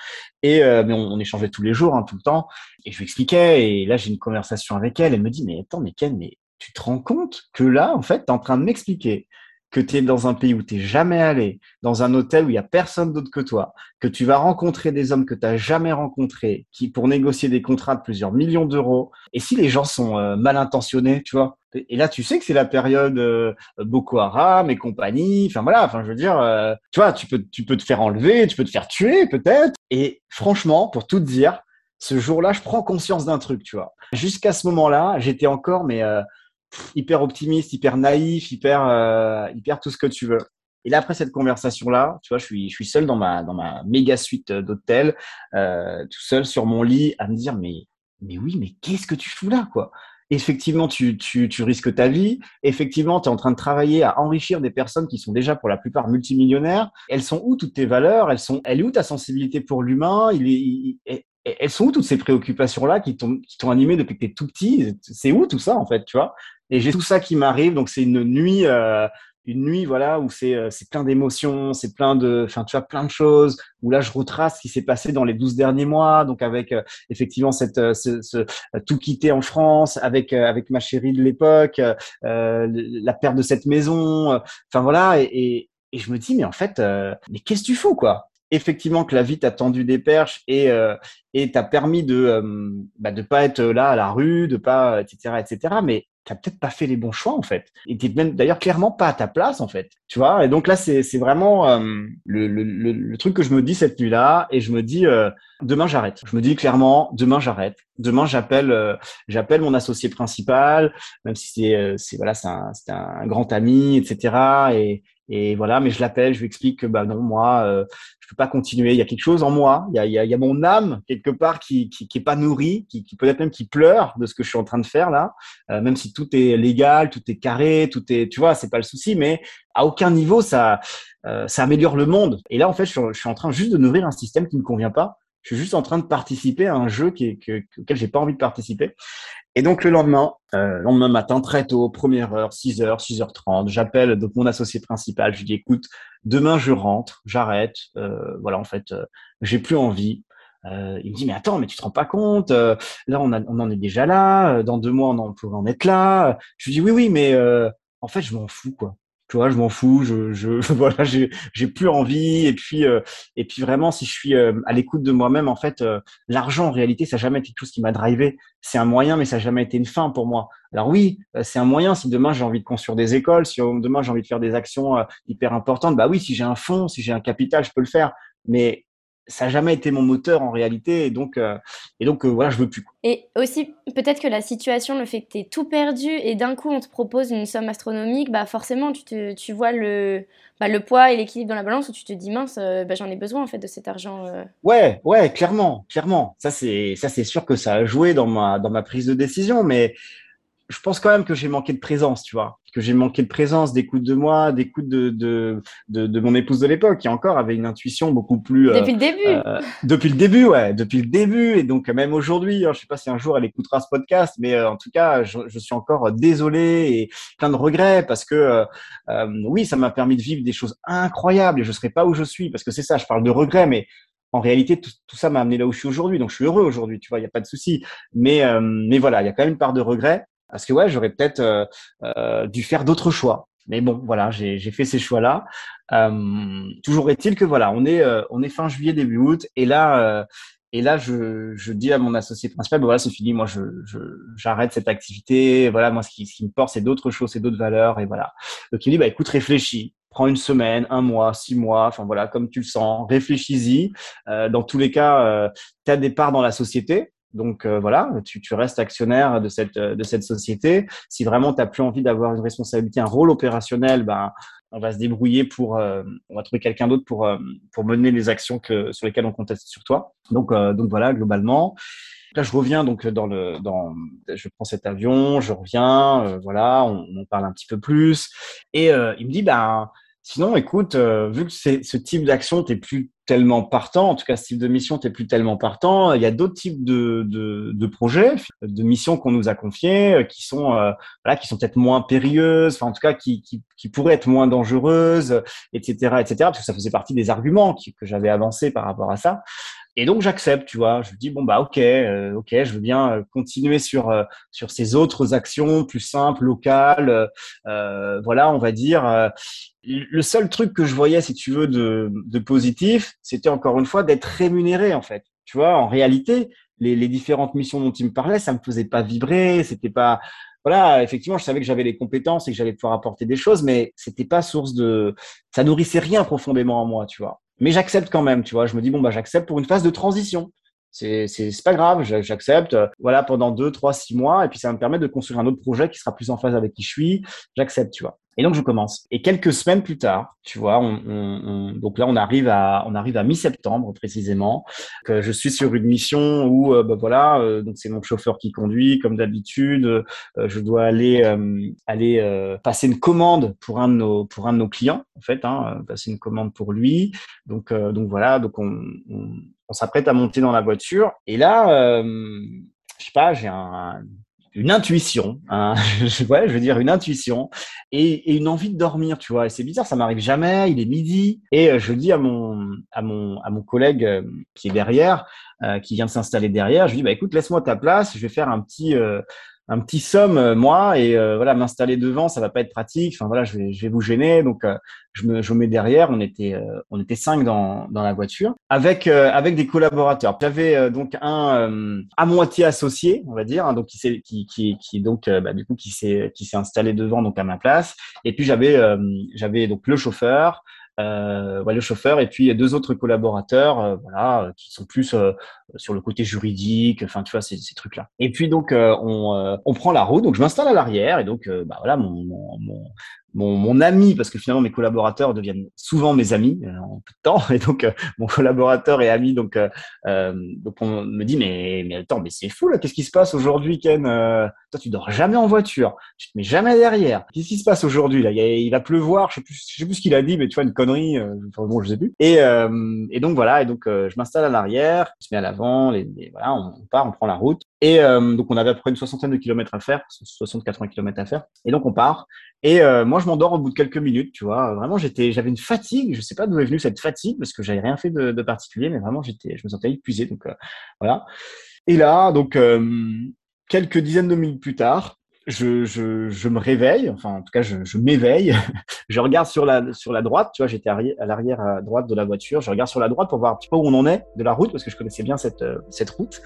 S2: Et euh, mais on, on, échangeait tous les jours, hein, tout le temps. Et je lui expliquais. Et là, j'ai une conversation avec elle. Elle me dit, mais attends, mais Ken, mais tu te rends compte que là, en fait, tu es en train de m'expliquer que tu es dans un pays où tu jamais allé, dans un hôtel où il y a personne d'autre que toi, que tu vas rencontrer des hommes que tu jamais rencontrés, qui pour négocier des contrats de plusieurs millions d'euros. Et si les gens sont euh, mal intentionnés, tu vois Et là, tu sais que c'est la période euh, Boko Haram et compagnie. Enfin voilà, enfin je veux dire, euh, tu vois, tu peux tu peux te faire enlever, tu peux te faire tuer peut-être. Et franchement, pour tout te dire, ce jour-là, je prends conscience d'un truc, tu vois. Jusqu'à ce moment-là, j'étais encore mais hyper optimiste, hyper naïf, hyper, euh, hyper tout ce que tu veux. Et là, après cette conversation-là, tu vois, je suis, je suis seul dans ma, dans ma méga suite d'hôtel, euh, tout seul sur mon lit, à me dire, mais, mais oui, mais qu'est-ce que tu fous là, quoi? Effectivement, tu, tu, tu risques ta vie. Effectivement, tu es en train de travailler à enrichir des personnes qui sont déjà pour la plupart multimillionnaires. Elles sont où toutes tes valeurs? Elles sont, elle est où ta sensibilité pour l'humain? Il il, elles sont où toutes ces préoccupations-là qui t'ont animé depuis que tu es tout petit? C'est où tout ça en fait, tu vois? Et j'ai tout ça qui m'arrive, donc c'est une nuit, euh, une nuit voilà où c'est euh, plein d'émotions, c'est plein de, enfin tu vois plein de choses. Où là je retrace ce qui s'est passé dans les douze derniers mois, donc avec euh, effectivement cette euh, ce, ce, tout quitter en France, avec avec ma chérie de l'époque, la perte de cette maison, enfin voilà et, et, et, je me dis mais en fait mais qu'est-ce que tu fous quoi? Effectivement que la vie t'a tendu des perches et euh, et t'a permis de euh, bah, de pas être là à la rue, de pas etc etc. Mais t'as peut-être pas fait les bons choix en fait. Et t'es même d'ailleurs clairement pas à ta place en fait. Tu vois. Et donc là c'est vraiment euh, le, le, le, truc que je me dis cette nuit-là et je me dis euh, demain j'arrête. Je me dis clairement demain j'arrête. Demain j'appelle euh, j'appelle mon associé principal, même si c'est c'est voilà c'est un un grand ami etc. Et et voilà, mais je l'appelle, je lui explique que bah non, moi, euh, je peux pas continuer. Il y a quelque chose en moi, il y a, il y a, il y a mon âme quelque part qui qui, qui est pas nourrie, qui, qui peut-être même qui pleure de ce que je suis en train de faire là, euh, même si tout est légal, tout est carré, tout est, tu vois, c'est pas le souci, mais à aucun niveau ça euh, ça améliore le monde. Et là, en fait, je suis, en train juste de nourrir un système qui ne convient pas. Je suis juste en train de participer à un jeu qui que, auquel j'ai pas envie de participer. Et donc le lendemain, euh, lendemain matin, très tôt, première heure, 6h, 6h30, j'appelle donc mon associé principal, je lui dis écoute, demain je rentre, j'arrête, euh, voilà en fait, euh, j'ai plus envie. Euh, il me dit mais attends, mais tu te rends pas compte, euh, là on, on en est déjà là, dans deux mois on en pourrait en être là. Je lui dis oui oui, mais en fait je m'en fous quoi tu vois, je m'en fous, je, je [LAUGHS] voilà, j'ai, plus envie. Et puis, euh, et puis vraiment, si je suis euh, à l'écoute de moi-même, en fait, euh, l'argent en réalité, ça n'a jamais été quelque chose qui m'a drivé. C'est un moyen, mais ça n'a jamais été une fin pour moi. Alors oui, c'est un moyen. Si demain j'ai envie de construire des écoles, si demain j'ai envie de faire des actions hyper importantes, bah oui, si j'ai un fonds, si j'ai un capital, je peux le faire. Mais ça n'a jamais été mon moteur en réalité, et donc, euh, et donc euh, voilà, je veux plus.
S1: Et aussi, peut-être que la situation, le fait que tu es tout perdu et d'un coup on te propose une somme astronomique, bah forcément tu, te, tu vois le, bah, le poids et l'équilibre dans la balance où tu te dis mince, euh, bah, j'en ai besoin en fait de cet argent. Euh.
S2: Ouais, ouais, clairement, clairement. Ça c'est, ça c'est sûr que ça a joué dans ma, dans ma prise de décision, mais je pense quand même que j'ai manqué de présence, tu vois, que j'ai manqué de présence, d'écoute de moi, d'écoute de, de, de, de, mon épouse de l'époque, qui encore avait une intuition beaucoup plus.
S1: Euh, depuis le début.
S2: Euh, depuis le début, ouais, depuis le début, et donc même aujourd'hui, hein, je sais pas si un jour elle écoutera ce podcast, mais euh, en tout cas, je, je, suis encore désolé et plein de regrets parce que oui, ça m'a permis de vivre des choses incroyables et je serais pas où je suis parce que c'est ça, je parle de regrets, mais en réalité, tout, tout, ça m'a amené là où je suis aujourd'hui. Donc, je suis heureux aujourd'hui, tu vois, il n'y a pas de souci. Mais, euh, mais voilà, il y a quand même une part de regret parce que ouais, j'aurais peut-être euh, euh, dû faire d'autres choix. Mais bon, voilà, j'ai fait ces choix-là. Euh, toujours est-il que voilà, on est, euh, on est fin juillet, début août, et là, et là, je, je dis à mon associé principal, ben voilà, c'est fini, moi, j'arrête cette activité. Voilà, moi, ce qui, ce qui me porte, c'est d'autres choses, c'est d'autres valeurs, et voilà. Donc, il dit, bah, écoute, réfléchis prends une semaine, un mois, six mois, enfin voilà, comme tu le sens, réfléchis-y. Euh, dans tous les cas, euh, tu as des parts dans la société. Donc euh, voilà, tu, tu, restes actionnaire de cette, de cette société. Si vraiment tu plus envie d'avoir une responsabilité, un rôle opérationnel, ben, on va se débrouiller pour, euh, on va trouver quelqu'un d'autre pour, euh, pour mener les actions que, sur lesquelles on conteste sur toi. Donc, donc voilà, globalement. Là, je reviens donc dans le, dans, je prends cet avion, je reviens, voilà, on, on, parle un petit peu plus, et il me dit, ben, Sinon, écoute, euh, vu que c'est ce type d'action, tu plus tellement partant, en tout cas ce type de mission, tu plus tellement partant, il y a d'autres types de, de, de, projets, de missions qu'on nous a confiées, euh, qui sont euh, voilà, qui sont peut-être moins périlleuses, enfin en tout cas qui, qui, qui, pourraient être moins dangereuses, etc., etc. Parce que ça faisait partie des arguments que j'avais avancés par rapport à ça. Et donc j'accepte, tu vois. Je dis bon bah ok, euh, ok, je veux bien euh, continuer sur euh, sur ces autres actions plus simples, locales. voilà, on va dire. le seul truc que je voyais, si tu veux, de, de positif, c'était encore une fois d'être rémunéré en fait. Tu vois, en réalité, les, les différentes missions dont il me parlait, ça me faisait pas vibrer, c'était pas voilà, effectivement, je savais que j'avais les compétences et que j'allais pouvoir apporter des choses, mais c'était pas source de, ça nourrissait rien profondément en moi, tu vois mais j'accepte quand même, tu vois. Je me dis, bon, bah, j'accepte pour une phase de transition. C'est, c'est, pas grave, j'accepte, voilà, pendant deux, trois, six mois, et puis ça va me permettre de construire un autre projet qui sera plus en phase avec qui je suis. J'accepte, tu vois. Et donc je commence. Et quelques semaines plus tard, tu vois, on, on, donc là on arrive à on arrive à mi-septembre précisément. Que je suis sur une mission où euh, bah, voilà, euh, donc c'est mon chauffeur qui conduit comme d'habitude. Euh, je dois aller aller passer une commande pour un de nos pour un de nos clients en fait, hein, passer une commande pour lui. Donc donc voilà, donc on, on, on s'apprête à monter dans la voiture et là je sais pas, j'ai un, une intuition, hein, [LAUGHS] ouais, je veux dire une intuition et, une envie de dormir, tu vois. C'est bizarre, ça m'arrive jamais. Il est midi et euh, je dis à mon à mon à mon collègue euh, qui est derrière, euh, qui vient de s'installer derrière, je lui dis bah écoute, laisse-moi ta place, je vais faire un petit un petit somme euh, moi et euh, voilà m'installer devant ça va pas être pratique. Enfin voilà je vais je vais vous gêner. Donc euh, je me je mets derrière. On était on était cinq dans dans la voiture avec avec des collaborateurs. J'avais donc un à moitié associé on va dire hein, donc qui s'est qui qui qui donc bah, du coup qui s'est qui s'est installé devant donc à ma place. Et puis j'avais j'avais donc le chauffeur euh, ouais, le chauffeur et puis deux autres collaborateurs, euh, voilà, qui sont plus euh, sur le côté juridique, enfin tu vois ces, ces trucs-là. Et puis donc on, on prend la route, donc je m'installe à l'arrière et donc bah voilà mon, mon, mon, mon, ami, parce que finalement mes collaborateurs deviennent souvent mes amis euh, en peu de temps, et donc euh, mon collaborateur et ami, donc euh, euh, donc on me dit mais mais attends mais c'est fou là, qu'est-ce qui se passe aujourd'hui Ken Toi tu dors jamais en voiture, tu te mets jamais derrière. Qu'est-ce qui se passe aujourd'hui là? Il, va pleuvoir, je sais plus je sais plus ce qu'il a dit, mais tu vois une connerie, enfin, bon je sais plus. Et et donc voilà et donc je m'installe à l'arrière, je me mets à l'avant, les, voilà on, on part, on prend la route. Et donc on avait à peu près une soixantaine de kilomètres à faire, 60-80 kilomètres à faire. Et donc on part. Et euh, moi, je m'endors au bout de quelques minutes, tu vois. Vraiment, j'étais, j'avais une fatigue. Je sais pas d'où est venue cette fatigue parce que j'avais rien fait de, de, particulier, mais vraiment, j'étais, je me sentais épuisé. Donc euh, voilà. Et là, donc euh, quelques dizaines de minutes plus tard, je, je, je me réveille. Enfin, en tout cas, je, je m'éveille. [LAUGHS] je regarde sur la sur la droite. Tu vois, j'étais à l'arrière à droite de la voiture. Je regarde sur la droite pour voir un petit peu où on en est de la route parce que je connaissais bien cette cette route.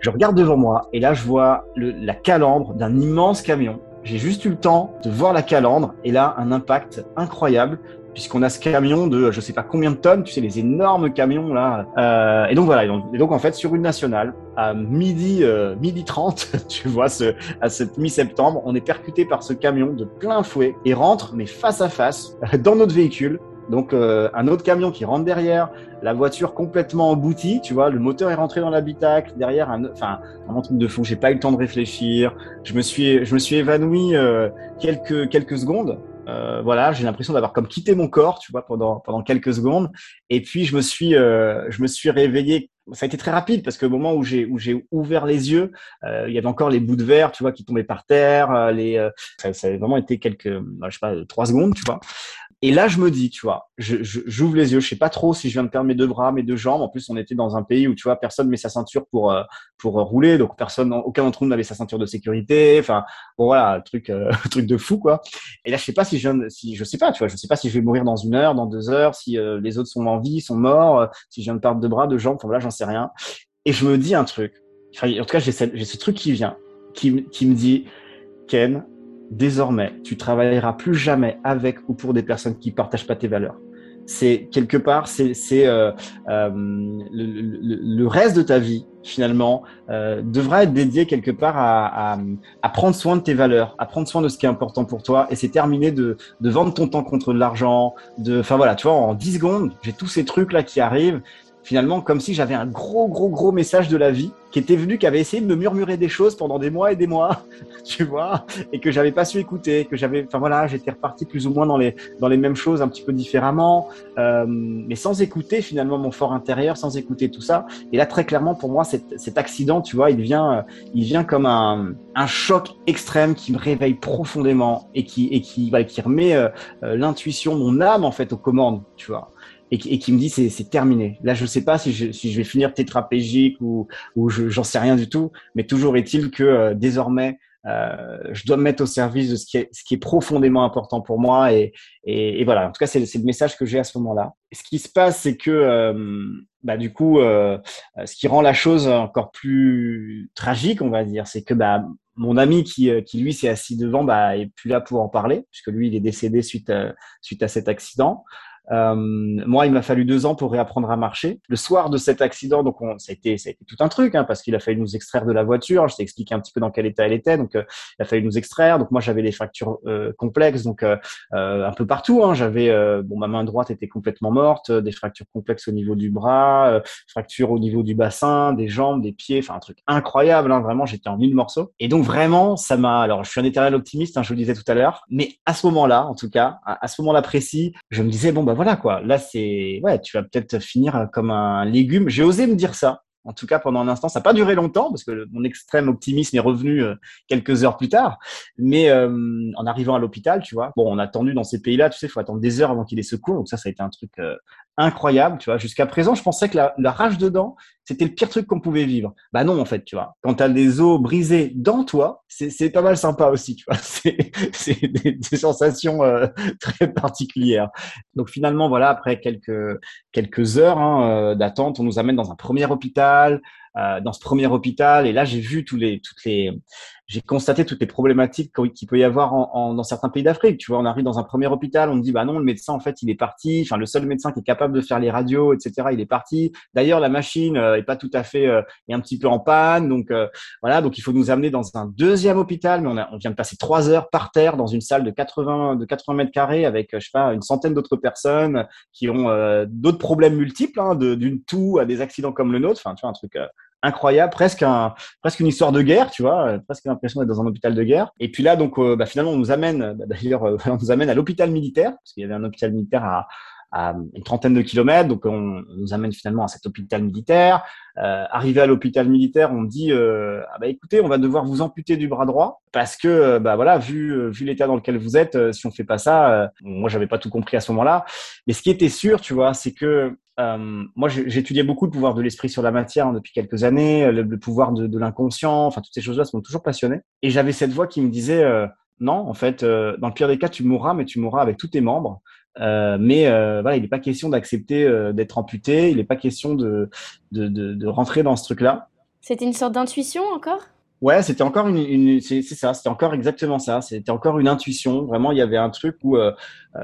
S2: Je regarde devant moi et là, je vois le, la calandre d'un immense camion j'ai juste eu le temps de voir la calandre et là, un impact incroyable puisqu'on a ce camion de je sais pas combien de tonnes, tu sais les énormes camions là. Euh, et donc voilà, et donc, en fait sur une nationale à midi euh, midi 30, [LAUGHS] tu vois ce à cette mi-septembre, on est percuté par ce camion de plein fouet et rentre mais face à face [LAUGHS] dans notre véhicule Donc un autre camion qui rentre derrière, la voiture complètement emboutie, tu vois, le moteur est rentré dans l'habitacle, derrière un, enfin, un truc de fond, j'ai pas eu le temps de réfléchir, je me suis, je me suis évanoui quelques quelques secondes. Euh, voilà, j'ai l'impression d'avoir comme quitté mon corps, tu vois, pendant pendant quelques secondes. Et puis je me suis euh, je me suis réveillé. Ça a été très rapide parce qu'au moment où j'ai ouvert les yeux, euh, il y avait encore les bouts de verre, tu vois, qui tombaient par terre. Les ça, ça, a vraiment été quelques, je sais pas, trois secondes, tu vois. Et là, je me dis, tu vois, j'ouvre les yeux. Je sais pas trop si je viens de perdre mes deux bras, mes deux jambes. En plus, on était dans un pays où, tu vois, personne met sa ceinture pour euh, pour rouler, donc personne, aucun d'entre nous n'avait sa ceinture de sécurité. Enfin, bon voilà, truc euh, [LAUGHS] truc de fou quoi. Et là, je sais pas si je viens, si je sais pas, tu vois, je sais pas si je vais mourir dans une heure, dans deux heures, si euh, les autres sont en vie, sont morts, si je viens de perdre deux bras, deux jambes. Enfin voilà, j'en rien. Et je me dis un truc. Enfin, en tout cas, j'ai j'ai ce truc qui vient, qui qui me dit, Ken, désormais, tu travailleras plus jamais avec ou pour des personnes qui partagent pas tes valeurs. C'est quelque part, c'est euh, euh, le, reste de ta vie finalement euh, devra être dédié quelque part à, à, prendre soin de tes valeurs, à prendre soin de ce qui est important pour toi. Et c'est terminé de, de vendre ton temps contre de l'argent. De, enfin voilà, tu vois, en 10 secondes, j'ai tous ces trucs là qui arrivent finalement comme si j'avais un gros, gros, gros message de la vie qui était venu, qui avait essayé de me murmurer des choses pendant des mois et des mois, [LAUGHS] tu vois, et que j'avais pas su écouter, que j'avais, enfin voilà, j'étais reparti plus ou moins dans les dans les mêmes choses, un petit peu différemment, euh, mais sans écouter finalement mon fort intérieur, sans écouter tout ça. Et là, très clairement, pour moi, cet, cet accident, tu vois, il vient, il vient comme un, un choc extrême qui me réveille profondément et qui et qui, voilà, qui remet euh, euh, l'intuition, mon âme en fait aux commandes, tu vois et, qui me dit c'est terminé. Là, je sais pas si je, si je vais finir tétraplégique ou, ou j'en sais rien du tout, mais toujours est-il que euh, désormais, euh, je dois me mettre au service de ce qui est, ce qui est profondément important pour moi. Et, et, et voilà, en tout cas, c'est le message que j'ai à ce moment-là. Ce qui se passe, c'est que euh, bah, du coup, euh, ce qui rend la chose encore plus tragique, on va dire, c'est que bah, mon ami qui, qui lui s'est assis devant bah, est plus là pour en parler, puisque lui, il est décédé suite à, suite à cet accident. Euh, moi, il m'a fallu deux ans pour réapprendre à marcher. Le soir de cet accident, donc on, ça, a été, ça a été tout un truc, hein, parce qu'il a fallu nous extraire de la voiture. Je t'ai expliqué un petit peu dans quel état elle était. Donc, euh, il a fallu nous extraire. Donc, moi, j'avais des fractures euh, complexes, donc euh, un peu partout. Hein. J'avais, bon, ma main droite était complètement morte, des fractures complexes au niveau du bras, fractures au niveau du bassin, des jambes, des pieds. Enfin, un truc incroyable. Hein, vraiment, j'étais en mille morceaux. Et donc, vraiment, ça m'a. Alors, je suis un éternel optimiste, hein, je le disais tout à l'heure, mais à ce moment-là, en tout cas, à, à ce moment-là précis, je me disais bon bah voilà quoi. Là, c'est ouais, tu vas peut-être finir comme un légume. J'ai osé me dire ça. En tout cas, pendant un instant, ça n'a pas duré longtemps parce que mon extrême optimisme est revenu euh, quelques heures plus tard. Mais euh, en arrivant à l'hôpital, tu vois, bon, on a attendu dans ces pays-là, tu sais, il faut attendre des heures avant qu'il ait secours. Donc ça, ça a été un truc euh, incroyable, tu vois. Jusqu'à présent, je pensais que la, la rage dedans, c'était le pire truc qu'on pouvait vivre. Bah non, en fait, tu vois. Quand tu as des os brisés dans toi, c'est pas mal sympa aussi, tu vois. [LAUGHS] C'est des, des, sensations euh, [LAUGHS] très particulières. Donc finalement, voilà, après quelques, quelques heures hein, euh, d'attente, on nous amène dans un premier hôpital. Euh, dans ce premier hôpital, et là, j'ai vu tous les, toutes les, j'ai constaté toutes les problématiques qu'il peut y avoir en, en, dans certains pays d'Afrique. Tu vois, on arrive dans un premier hôpital, on me dit bah non, le médecin en fait il est parti. Enfin, le seul médecin qui est capable de faire les radios, etc. Il est parti. D'ailleurs, la machine euh, est pas tout à fait, euh, est un petit peu en panne. Donc euh, voilà, donc il faut nous amener dans un deuxième hôpital, mais on, a, on vient de passer trois heures par terre dans une salle de 80 de 80 mètres carrés avec je sais pas une centaine d'autres personnes qui ont d'autres problèmes multiples, hein, d'une toux à des accidents comme le nôtre. Enfin, tu vois un truc incroyable, presque un, presque une histoire de guerre, tu vois, presque l'impression d'être dans un hôpital de guerre. Et puis là, donc, euh, bah, finalement, on nous amène, bah, d'ailleurs, euh, [LAUGHS] on nous amène à l'hôpital militaire, parce qu'il y avait un hôpital militaire à, à une trentaine de kilomètres, donc on, nous amène finalement à cet hôpital militaire. Euh, arrivé à l'hôpital militaire, on dit euh, ah bah écoutez, on va devoir vous amputer du bras droit parce que bah voilà, vu vu l'état dans lequel vous êtes, si on fait pas ça, moi j'avais pas tout compris à ce moment-là. Mais ce qui était sûr, tu vois, c'est que euh, moi, j'étudiais beaucoup le pouvoir de l'esprit sur la matière hein, depuis quelques années, le, pouvoir de, l'inconscient, enfin toutes ces choses-là, ça m'ont toujours passionné. Et j'avais cette voix qui me disait euh, non, en fait, euh, dans le pire des cas, tu mourras, mais tu mourras avec tous tes membres. mais voilà, il n'est pas question d'accepter d'être amputé, il n'est pas question de, de, de, de, rentrer dans ce truc-là.
S1: C'était une sorte d'intuition encore?
S2: Ouais, c'était encore une, une c'est ça, c'était encore exactement ça. C'était encore une intuition. Vraiment, il y avait un truc où euh,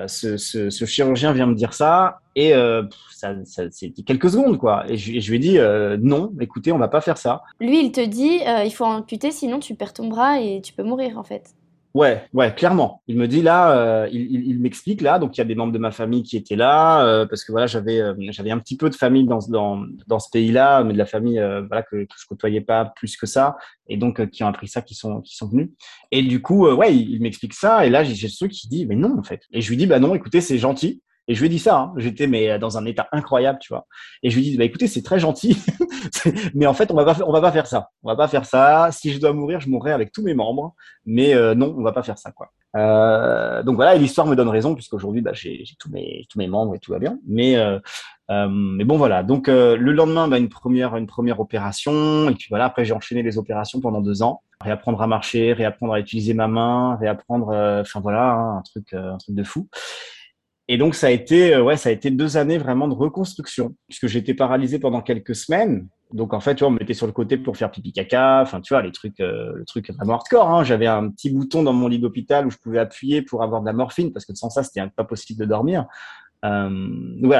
S2: ce, ce, chirurgien vient me dire ça et euh, ça, ça c'était quelques secondes quoi. Et je, lui ai dit euh, non, écoutez, on va pas faire ça.
S1: Lui, il te dit il faut amputer, sinon tu perds ton bras et tu peux mourir en fait.
S2: Ouais, ouais, clairement. Il me dit là, euh, il, m'explique là, donc il y a des membres de ma famille qui étaient là, euh, parce que voilà, j'avais euh, j'avais un petit peu de famille dans dans dans ce pays-là, mais de la famille voilà que, je côtoyais pas plus que ça, et donc qui ont appris ça, qui sont qui sont venus. Et du coup, ouais, il, il m'explique ça, et là j'ai j'ai ce truc qui dit mais non en fait. Et je lui dis bah non, écoutez, c'est gentil. Et je lui ai dit ça, hein. j'étais mais dans un état incroyable, tu vois. Et je lui dis bah écoutez, c'est très gentil, [LAUGHS] mais en fait on va pas on va pas faire ça. On va pas faire ça. Si je dois mourir, je mourrai avec tous mes membres, mais euh, non, on va pas faire ça quoi. Euh, donc voilà, et l'histoire me donne raison puisqu'aujourd'hui bah, j'ai tous mes tous mes membres et tout va bien. Mais euh, euh, mais bon voilà. Donc euh, le lendemain, bah, une première une première opération et puis voilà. Après j'ai enchaîné les opérations pendant deux ans, réapprendre à marcher, réapprendre à utiliser ma main, réapprendre. euh, Enfin voilà, hein, un truc euh, un truc de fou. Et donc ça a été euh, ouais ça a été deux années vraiment de reconstruction puisque j'étais paralysé pendant quelques semaines. Donc en fait tu vois on me mettait sur le côté pour faire pipi caca, enfin tu vois les trucs euh, le truc vraiment hardcore. Hein. J'avais un petit bouton dans mon lit d'hôpital où je pouvais appuyer pour avoir de la morphine parce que sans ça c'était pas possible de dormir. Euh,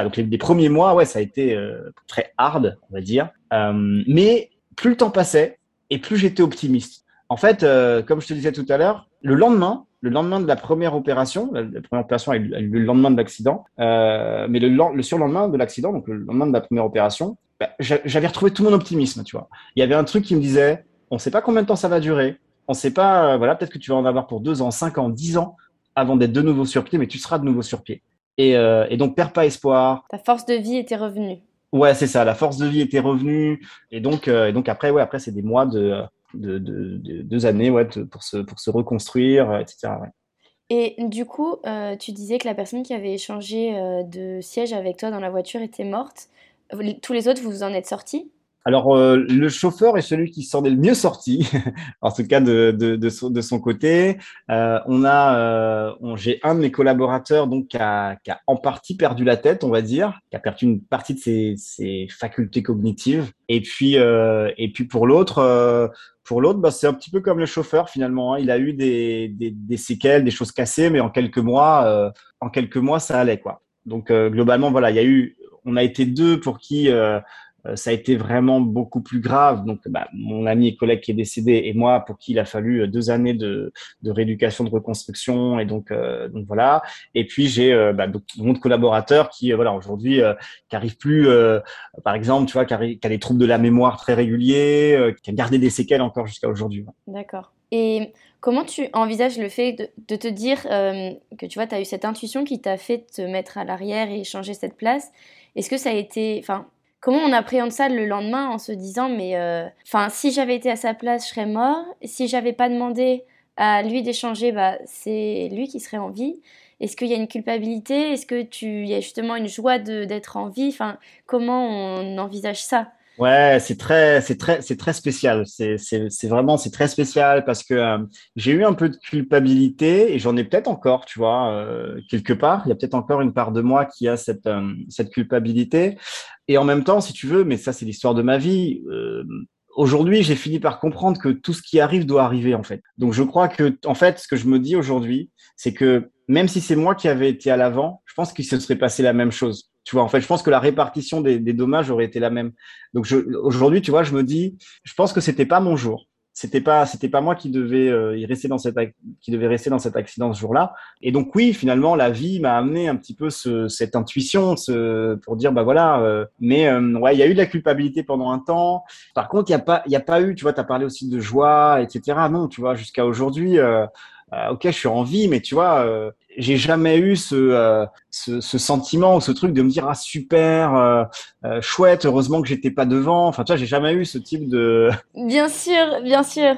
S2: donc les, premiers mois ouais ça a été euh, très hard on va dire. Euh, mais plus le temps passait et plus j'étais optimiste. En fait, comme je te disais tout à l'heure, le lendemain, le lendemain de la première opération, la, la première opération a eu lieu le lendemain de l'accident, euh, mais le, len- le surlendemain de l'accident, donc le lendemain de la première opération, bah, j'a- j'avais retrouvé tout mon optimisme, tu vois. Il y avait un truc qui me disait, on ne sait pas combien de temps ça va durer, on ne sait pas, euh, voilà, peut-être que tu vas en avoir pour deux ans, cinq ans, dix ans avant d'être de nouveau sur pied, mais tu seras de nouveau sur pied. Et, euh, et donc, perds pas espoir,
S1: Ta force de vie était revenue.
S2: Ouais, c'est ça. La force de vie était revenue, et donc, euh, et donc après, ouais, après c'est des mois de, de, de, de- deux années, ouais, pour se pour se reconstruire, euh, etc.
S1: Et du coup, euh, tu disais que la personne qui avait échangé euh, de siège avec toi dans la voiture était morte. Tous les autres, vous en êtes sortis?
S2: Alors, euh, le chauffeur est celui qui s'en est le mieux sorti, [LAUGHS] en tout cas de, de, de, son, de son côté. Euh, on a, euh, j'ai un de mes collaborateurs donc qui a, qui a en partie perdu la tête, on va dire, qui a perdu une partie de ses, ses facultés cognitives. Et puis, euh, et puis pour l'autre, euh, pour l'autre, bah, c'est un petit peu comme le chauffeur finalement. hein. Il a eu des, des, des séquelles, des choses cassées, mais en quelques mois, euh, en quelques mois, ça allait quoi. Donc globalement, voilà, il y a eu, on a été deux pour qui ça a été vraiment beaucoup plus grave. Donc, bah, mon ami et collègue qui est décédé et moi, pour qui il a fallu euh, deux années de, rééducation, de reconstruction. Et euh, donc voilà. Et puis, j'ai euh, bah, mon collaborateur qui, euh, voilà, aujourd'hui, euh, qui arrive plus, euh, par exemple, tu vois, qui, a des troubles de la mémoire très réguliers, euh, qui a gardé des séquelles encore jusqu'à aujourd'hui.
S1: D'accord. Et comment tu envisages le fait de, te dire euh, que tu vois, tu as eu cette intuition qui t'a fait te mettre à l'arrière et changer cette place? Est-ce que ça a été. Comment on appréhende ça le lendemain en se disant, mais. euh, Enfin, si j'avais été à sa place, je serais mort. Si j'avais pas demandé à lui d'échanger, bah, c'est lui qui serait en vie. Est-ce qu'il y a une culpabilité? Est-ce que tu y a justement une joie d'être en vie? Enfin, comment on envisage ça?
S2: Ouais, c'est très, c'est très, c'est très spécial. C'est, c'est, c'est vraiment, c'est très spécial parce que euh, j'ai eu un peu de culpabilité et j'en ai peut-être encore, tu vois, euh, quelque part. Il y a peut-être encore une part de moi qui a cette, euh, cette culpabilité. Et en même temps, si tu veux, mais ça, c'est l'histoire de ma vie. euh, Aujourd'hui, j'ai fini par comprendre que tout ce qui arrive doit arriver en fait. Donc, je crois que, en fait, ce que je me dis aujourd'hui, c'est que même si c'est moi qui avais été à l'avant, je pense qu'il se serait passé la même chose. Tu vois, en fait, je pense que la répartition des, des dommages aurait été la même. Donc aujourd'hui, tu vois, je me dis, je pense que c'était pas mon jour. C'était pas, c'était pas moi qui devais euh, y rester dans cet, ac- qui devait rester dans cet accident ce jour-là. Et donc oui, finalement, la vie m'a amené un petit peu ce, cette intuition, ce, pour dire bah voilà. euh, mais euh, ouais, il y a eu de la culpabilité pendant un temps. Par contre, il y a pas, il y a pas eu, tu vois, as parlé aussi de joie, etc. Non, tu vois, jusqu'à aujourd'hui. Euh, ok, je suis en vie, mais tu vois, euh, j'ai jamais eu ce, euh, ce, ce sentiment ou ce truc de me dire ah super, chouette, heureusement que j'étais pas devant. Enfin, tu vois, j'ai jamais eu ce type de. [LAUGHS]
S1: Bien sûr, bien sûr.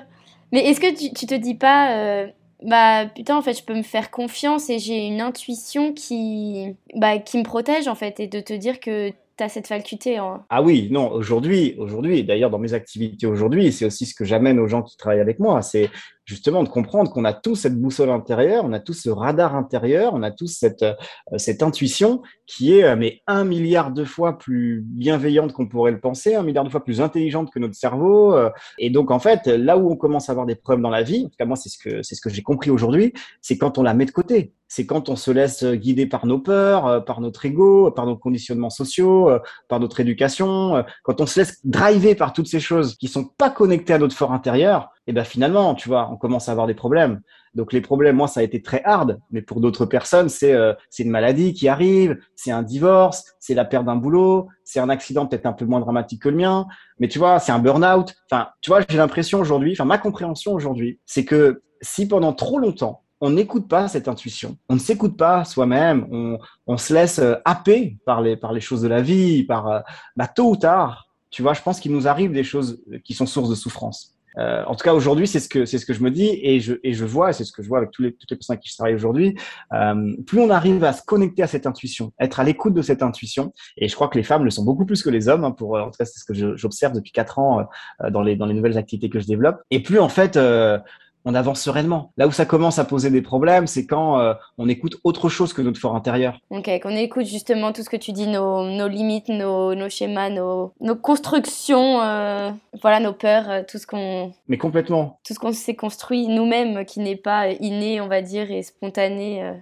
S1: Mais est-ce que tu, tu te dis pas, bah putain, en fait, je peux me faire confiance et j'ai une intuition qui, bah, qui me protège, en fait, et de te dire que tu as cette faculté. hein.
S2: Ah oui, non, aujourd'hui, aujourd'hui, d'ailleurs dans mes activités aujourd'hui, c'est aussi ce que j'amène aux gens qui travaillent avec moi, c'est justement de comprendre qu'on a tous cette boussole intérieure, on a tous ce radar intérieur, on a tous cette, euh, cette intuition qui est euh, mais un milliard de fois plus bienveillante qu'on pourrait le penser, un milliard de fois plus intelligente que notre cerveau. euh, Et donc en fait, là où on commence à avoir des problèmes dans la vie, en tout cas moi c'est ce que c'est ce que j'ai compris aujourd'hui, c'est quand on la met de côté. C'est quand on se laisse guider par nos peurs, par notre ego, par nos conditionnements sociaux, par notre éducation, quand on se laisse driver par toutes ces choses qui sont pas connectées à notre fort intérieur, et ben finalement, tu vois, on commence à avoir des problèmes. Donc les problèmes, moi, ça a été très hard, mais pour d'autres personnes, c'est euh, c'est une maladie qui arrive, c'est un divorce, c'est la perte d'un boulot, c'est un accident peut-être un peu moins dramatique que le mien, mais tu vois, c'est un burn-out. Enfin, tu vois, j'ai l'impression aujourd'hui, enfin ma compréhension aujourd'hui, c'est que si pendant trop longtemps on n'écoute pas cette intuition, on ne s'écoute pas soi-même, on, on, se laisse euh, happer par les par les choses de la vie, par euh, bah, tôt ou tard, tu vois, je pense qu'il nous arrive des choses qui sont sources de souffrance. Euh, en tout cas, aujourd'hui, c'est ce que c'est ce que je me dis et je et je vois, c'est ce que je vois avec tous les, toutes les personnes avec qui je travaille aujourd'hui. Euh, plus on arrive à se connecter à cette intuition, être à l'écoute de cette intuition, et je crois que les femmes le sont beaucoup plus que les hommes. Hein, pour en tout cas, c'est ce que j'observe depuis quatre ans euh, dans les dans les nouvelles activités que je développe. Et plus en fait euh, on avance sereinement. Là où ça commence à poser des problèmes, c'est quand euh, on écoute autre chose que notre fort intérieur.
S1: Ok, qu'on écoute justement tout ce que tu dis, nos, nos limites, nos, nos, schémas, nos, nos constructions, euh, voilà, nos peurs, euh, tout ce qu'on.
S2: Mais complètement.
S1: Tout ce qu'on s'est construit nous-mêmes, qui n'est pas inné, on va dire, et spontané.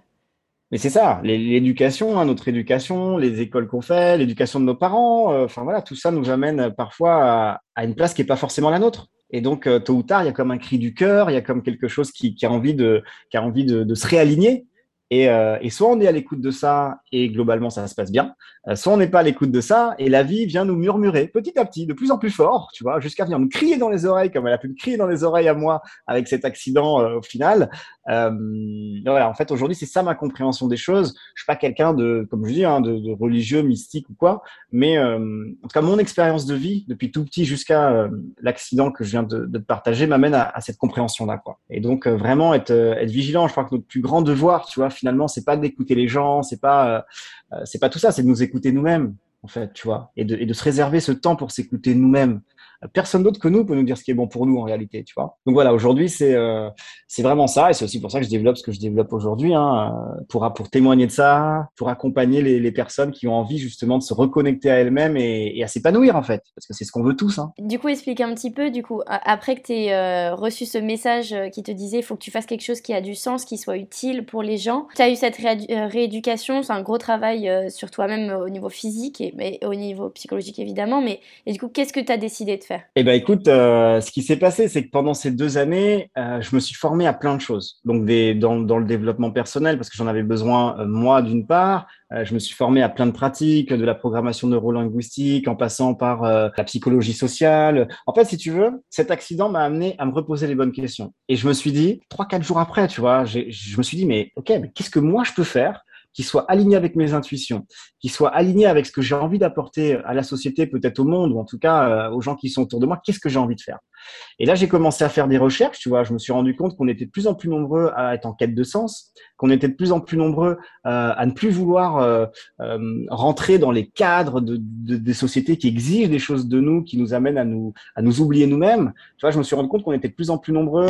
S2: Mais c'est ça, l'éducation, hein, notre éducation, les écoles qu'on fait, l'éducation de nos parents, enfin voilà, tout ça nous amène parfois à, à une place qui n'est pas forcément la nôtre. Et donc, euh, tôt ou tard, il y a comme un cri du cœur, il y a comme quelque chose qui, qui a envie de, qui a envie de, de se réaligner. Et, euh, et, soit on est à l'écoute de ça et globalement ça se passe bien, euh, soit on n'est pas à l'écoute de ça et la vie vient nous murmurer petit à petit, de plus en plus fort, tu vois, jusqu'à venir nous crier dans les oreilles comme elle a pu me crier dans les oreilles à moi avec cet accident euh, au final. Euh, voilà, en fait aujourd'hui c'est ça ma compréhension des choses. Je suis pas quelqu'un de, comme je dis, hein, de, religieux, mystique ou quoi, mais en tout cas mon expérience de vie depuis tout petit jusqu'à l'accident que je viens de, partager m'amène à, à, cette compréhension là, quoi. Et donc vraiment être, être vigilant. Je crois que notre plus grand devoir, tu vois finalement, c'est pas d'écouter les gens, c'est pas, euh, c'est pas tout ça, c'est de nous écouter nous-mêmes, en fait, tu vois, et de se réserver ce temps pour s'écouter nous-mêmes personne d'autre que nous peut nous dire ce qui est bon pour nous en réalité, tu vois. Donc voilà, aujourd'hui c'est euh, c'est vraiment ça et c'est aussi pour ça que je développe ce que je développe aujourd'hui, hein, pour pour témoigner de ça, pour accompagner les, personnes qui ont envie justement de se reconnecter à elles-mêmes et, à s'épanouir en fait, parce que c'est ce qu'on veut tous. Hein.
S1: Du coup, explique un petit peu, du coup, après que tu aies euh, reçu ce message euh, qui te disait il faut que tu fasses quelque chose qui a du sens, qui soit utile pour les gens, tu as eu cette euh, rééducation, c'est un gros travail sur toi-même au niveau physique et, et, au niveau psychologique évidemment, mais et du coup, qu'est-ce que tu as décidé de faire
S2: Eh ben, écoute, euh, ce qui s'est passé, c'est que pendant ces deux années, euh, je me suis formé à plein de choses. Donc, des, dans, dans le développement personnel, parce que j'en avais besoin, euh, moi, d'une part. Euh, je me suis formé à plein de pratiques, de la programmation neurolinguistique, en passant par euh, la psychologie sociale. En fait, si tu veux, cet accident m'a amené à me reposer les bonnes questions. Et je me suis dit, trois, quatre jours après, tu vois, je me suis dit, mais ok, mais qu'est-ce que moi je peux faire qui soit aligné avec mes intuitions, qui soit aligné avec ce que j'ai envie d'apporter à la société, peut-être au monde, ou en tout cas euh, aux gens qui sont autour de moi, qu'est-ce que j'ai envie de faire? Et là, j'ai commencé à faire des recherches, tu vois, je me suis rendu compte qu'on était de plus en plus nombreux à être en quête de sens, qu'on était de plus en plus nombreux euh, à ne plus vouloir euh, rentrer dans les cadres de, de, des sociétés qui exigent des choses de nous, qui nous amènent à nous, à nous oublier nous-mêmes. Tu vois, je me suis rendu compte qu'on était de plus en plus nombreux.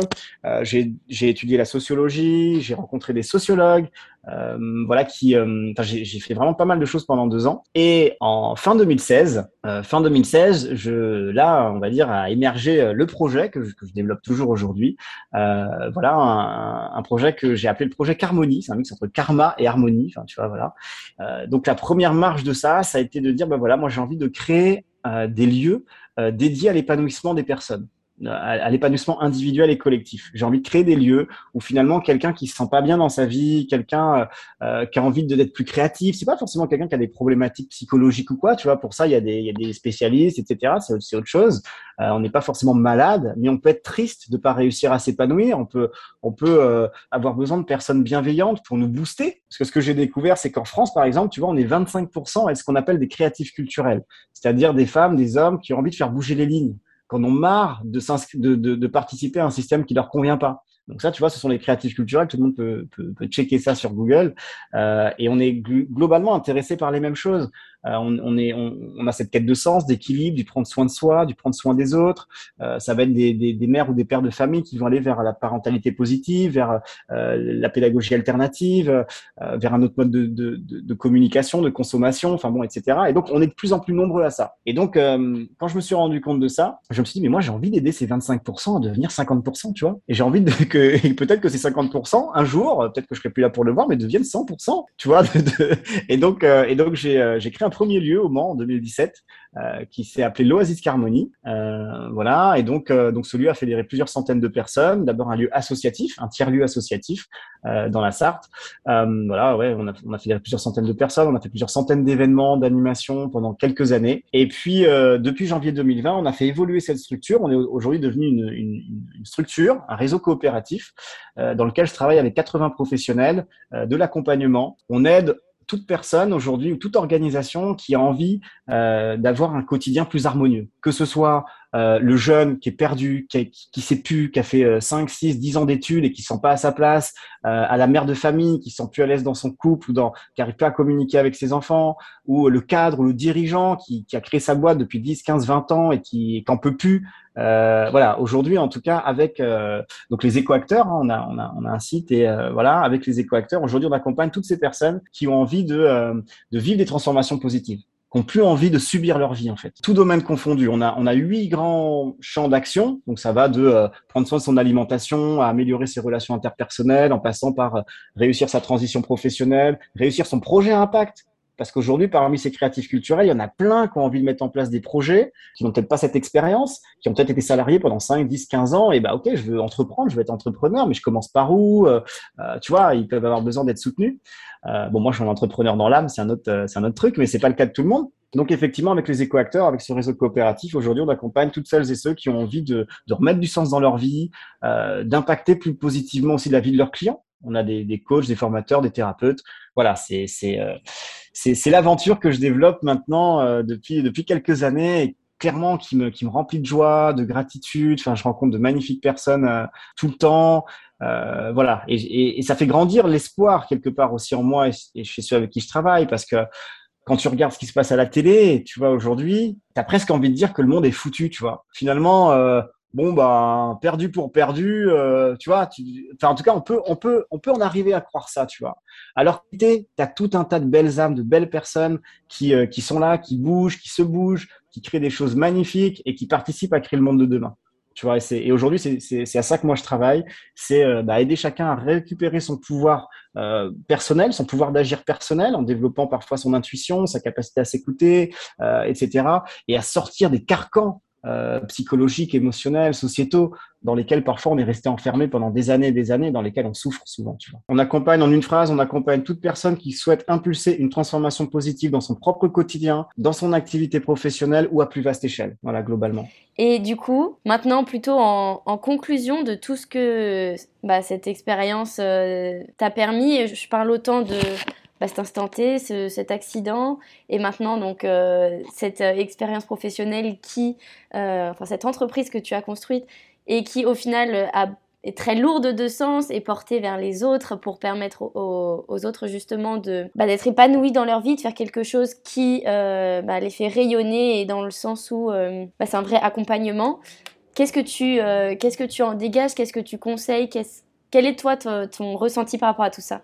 S2: J'ai étudié la sociologie, j'ai rencontré des sociologues, euh, voilà, qui, euh, j'ai fait vraiment pas mal de choses pendant deux ans. Et en fin 2016, euh, fin 2016, je, là, on va dire, a émergé le projet que je, que je développe toujours aujourd'hui. Euh, voilà, un, un, projet que j'ai appelé le projet Carmonie. C'est un mix entre karma et harmonie. Enfin, tu vois, voilà. Euh, donc la première marche de ça, ça a été de dire, ben voilà, moi j'ai envie de créer des lieux dédiés à l'épanouissement des personnes à, l'épanouissement individuel et collectif. J'ai envie de créer des lieux où finalement quelqu'un qui se sent pas bien dans sa vie, quelqu'un euh, qui a envie d'être plus créatif, c'est pas forcément quelqu'un qui a des problématiques psychologiques ou quoi, tu vois. Pour ça, il y a des, il y a des spécialistes, etc. C'est autre chose. Euh, on n'est pas forcément malade, mais on peut être triste de pas réussir à s'épanouir. On peut, on peut euh, avoir besoin de personnes bienveillantes pour nous booster. Parce que ce que j'ai découvert, c'est qu'en France, par exemple, tu vois, on est 25% à ce qu'on appelle des créatifs culturels, c'est-à-dire des femmes, des hommes qui ont envie de faire bouger les lignes qu'on ont marre de, de, de, de, participer à un système qui leur convient pas. Donc ça, tu vois, ce sont les créatifs culturels. Tout le monde peut, peut, peut checker ça sur Google. Euh, et on est globalement intéressé par les mêmes choses. Euh, on, on, est, on, on, a cette quête de sens, d'équilibre, du prendre soin de soi, du prendre soin des autres. Euh, ça va être des, des, des, mères ou des pères de famille qui vont aller vers la parentalité positive, vers euh, la pédagogie alternative, euh, vers un autre mode de, de, de, communication, de consommation, enfin bon, etc. Et donc, on est de plus en plus nombreux à ça. Et donc, euh, quand je me suis rendu compte de ça, je me suis dit, mais moi, j'ai envie d'aider ces 25% à devenir 50%, tu vois. Et j'ai envie de, [LAUGHS] que peut-être que ces 50%, un jour, peut-être que je serai plus là pour le voir, mais deviennent 100%, tu vois. [LAUGHS] et donc, et donc j'ai créé un premier lieu au Mans en 2017 euh, qui s'est appelé l'Oasis Carmonie. Euh, voilà, et donc, euh, donc ce lieu a fédéré plusieurs centaines de personnes. D'abord un lieu associatif, un tiers-lieu associatif euh, dans la Sarthe. Voilà, ouais, on a, fédéré plusieurs centaines de personnes, on a fait plusieurs centaines d'événements, d'animations pendant quelques années. Et puis, depuis janvier 2020, on a fait évoluer cette structure. On est aujourd'hui devenu une, structure, un réseau coopératif dans lequel je travaille avec 80 professionnels de l'accompagnement. On aide toute personne aujourd'hui ou toute organisation qui a envie euh, d'avoir un quotidien plus harmonieux, que ce soit euh, le jeune qui est perdu, qui, qui, qui sait plus, qui a fait euh, 5, 6, 10 ans d'études et qui sent pas à sa place, euh, à la mère de famille qui sent plus à l'aise dans son couple ou dans, qui arrive pas à communiquer avec ses enfants, ou le cadre ou le dirigeant qui, qui a créé sa boîte depuis 10, 15, 20 ans et qui qu'en peut plus. Euh, voilà, aujourd'hui en tout cas avec euh, donc les écoacteurs, hein, on, a, on, a, on a un site et euh, voilà avec les écoacteurs, aujourd'hui on accompagne toutes ces personnes qui ont envie de, euh, de vivre des transformations positives qui n'ont plus envie de subir leur vie en fait. Tout domaine confondu. On a on a huit grands champs d'action. Donc ça va de euh, prendre soin de son alimentation, à améliorer ses relations interpersonnelles, en passant par euh, réussir sa transition professionnelle, réussir son projet à impact. Parce qu'aujourd'hui, parmi ces créatifs culturels, il y en a plein qui ont envie de mettre en place des projets, qui n'ont peut-être pas cette expérience, qui ont peut-être été salariés pendant 5, 10, 15 ans, et bah ok, je veux entreprendre, je veux être entrepreneur, mais je commence par où euh, Tu vois, ils peuvent avoir besoin d'être soutenus. Euh, bon, moi, je suis un entrepreneur dans l'âme, c'est un autre, euh, c'est un autre truc, mais c'est pas le cas de tout le monde. Donc, effectivement, avec les écoacteurs, avec ce réseau coopératif, aujourd'hui, on accompagne toutes celles et ceux qui ont envie de, de remettre du sens dans leur vie, euh, d'impacter plus positivement aussi la vie de leurs clients. On a des, des coachs, des formateurs, des thérapeutes. Voilà, c'est c'est euh, c'est l'aventure que je développe maintenant euh, depuis depuis quelques années. Et clairement qui me qui me remplit de joie, de gratitude. Enfin, je rencontre de magnifiques personnes euh, tout le temps. Euh, voilà, et, et, et, ça fait grandir l'espoir quelque part aussi en moi et, chez ceux avec qui je travaille, parce que quand tu regardes ce qui se passe à la télé, tu vois aujourd'hui, tu as presque envie de dire que le monde est foutu, tu vois. Finalement, euh, bon bah perdu pour perdu, euh, tu vois. Tu, en tout cas, on peut on peut on peut en arriver à croire ça, tu vois. Alors que tu as tout un tas de belles âmes, de belles personnes qui euh, qui sont là, qui bougent, qui se bougent, qui créent des choses magnifiques et qui participent à créer le monde de demain. Tu vois, et, aujourd'hui, c'est à ça que moi je travaille, c'est euh, bah, aider chacun à récupérer son pouvoir euh, personnel, son pouvoir d'agir personnel, en développant parfois son intuition, sa capacité à s'écouter, euh, etc., et à sortir des carcans euh, psychologiques, émotionnels, sociétaux, dans lesquels parfois on est resté enfermé pendant des années et des années, dans lesquels on souffre souvent. Tu vois. On accompagne en une phrase, on accompagne toute personne qui souhaite impulser une transformation positive dans son propre quotidien, dans son activité professionnelle ou à plus vaste échelle, voilà, globalement.
S1: Et du coup, maintenant, plutôt en, conclusion de tout ce que bah, cette expérience euh, t'a permis, je parle autant de cet instant T, ce, cet accident, et maintenant donc euh, cette euh, expérience professionnelle qui, euh, enfin cette entreprise que tu as construite et qui au final est très lourde de sens et portée vers les autres pour permettre aux, autres justement de bah, d'être épanouis dans leur vie, de faire quelque chose qui bah, les fait rayonner et dans le sens où bah, c'est un vrai accompagnement. Qu'est-ce que tu qu'est-ce que tu en dégages? Qu'est-ce que tu conseilles? Quel est toi ton ressenti par rapport à tout ça?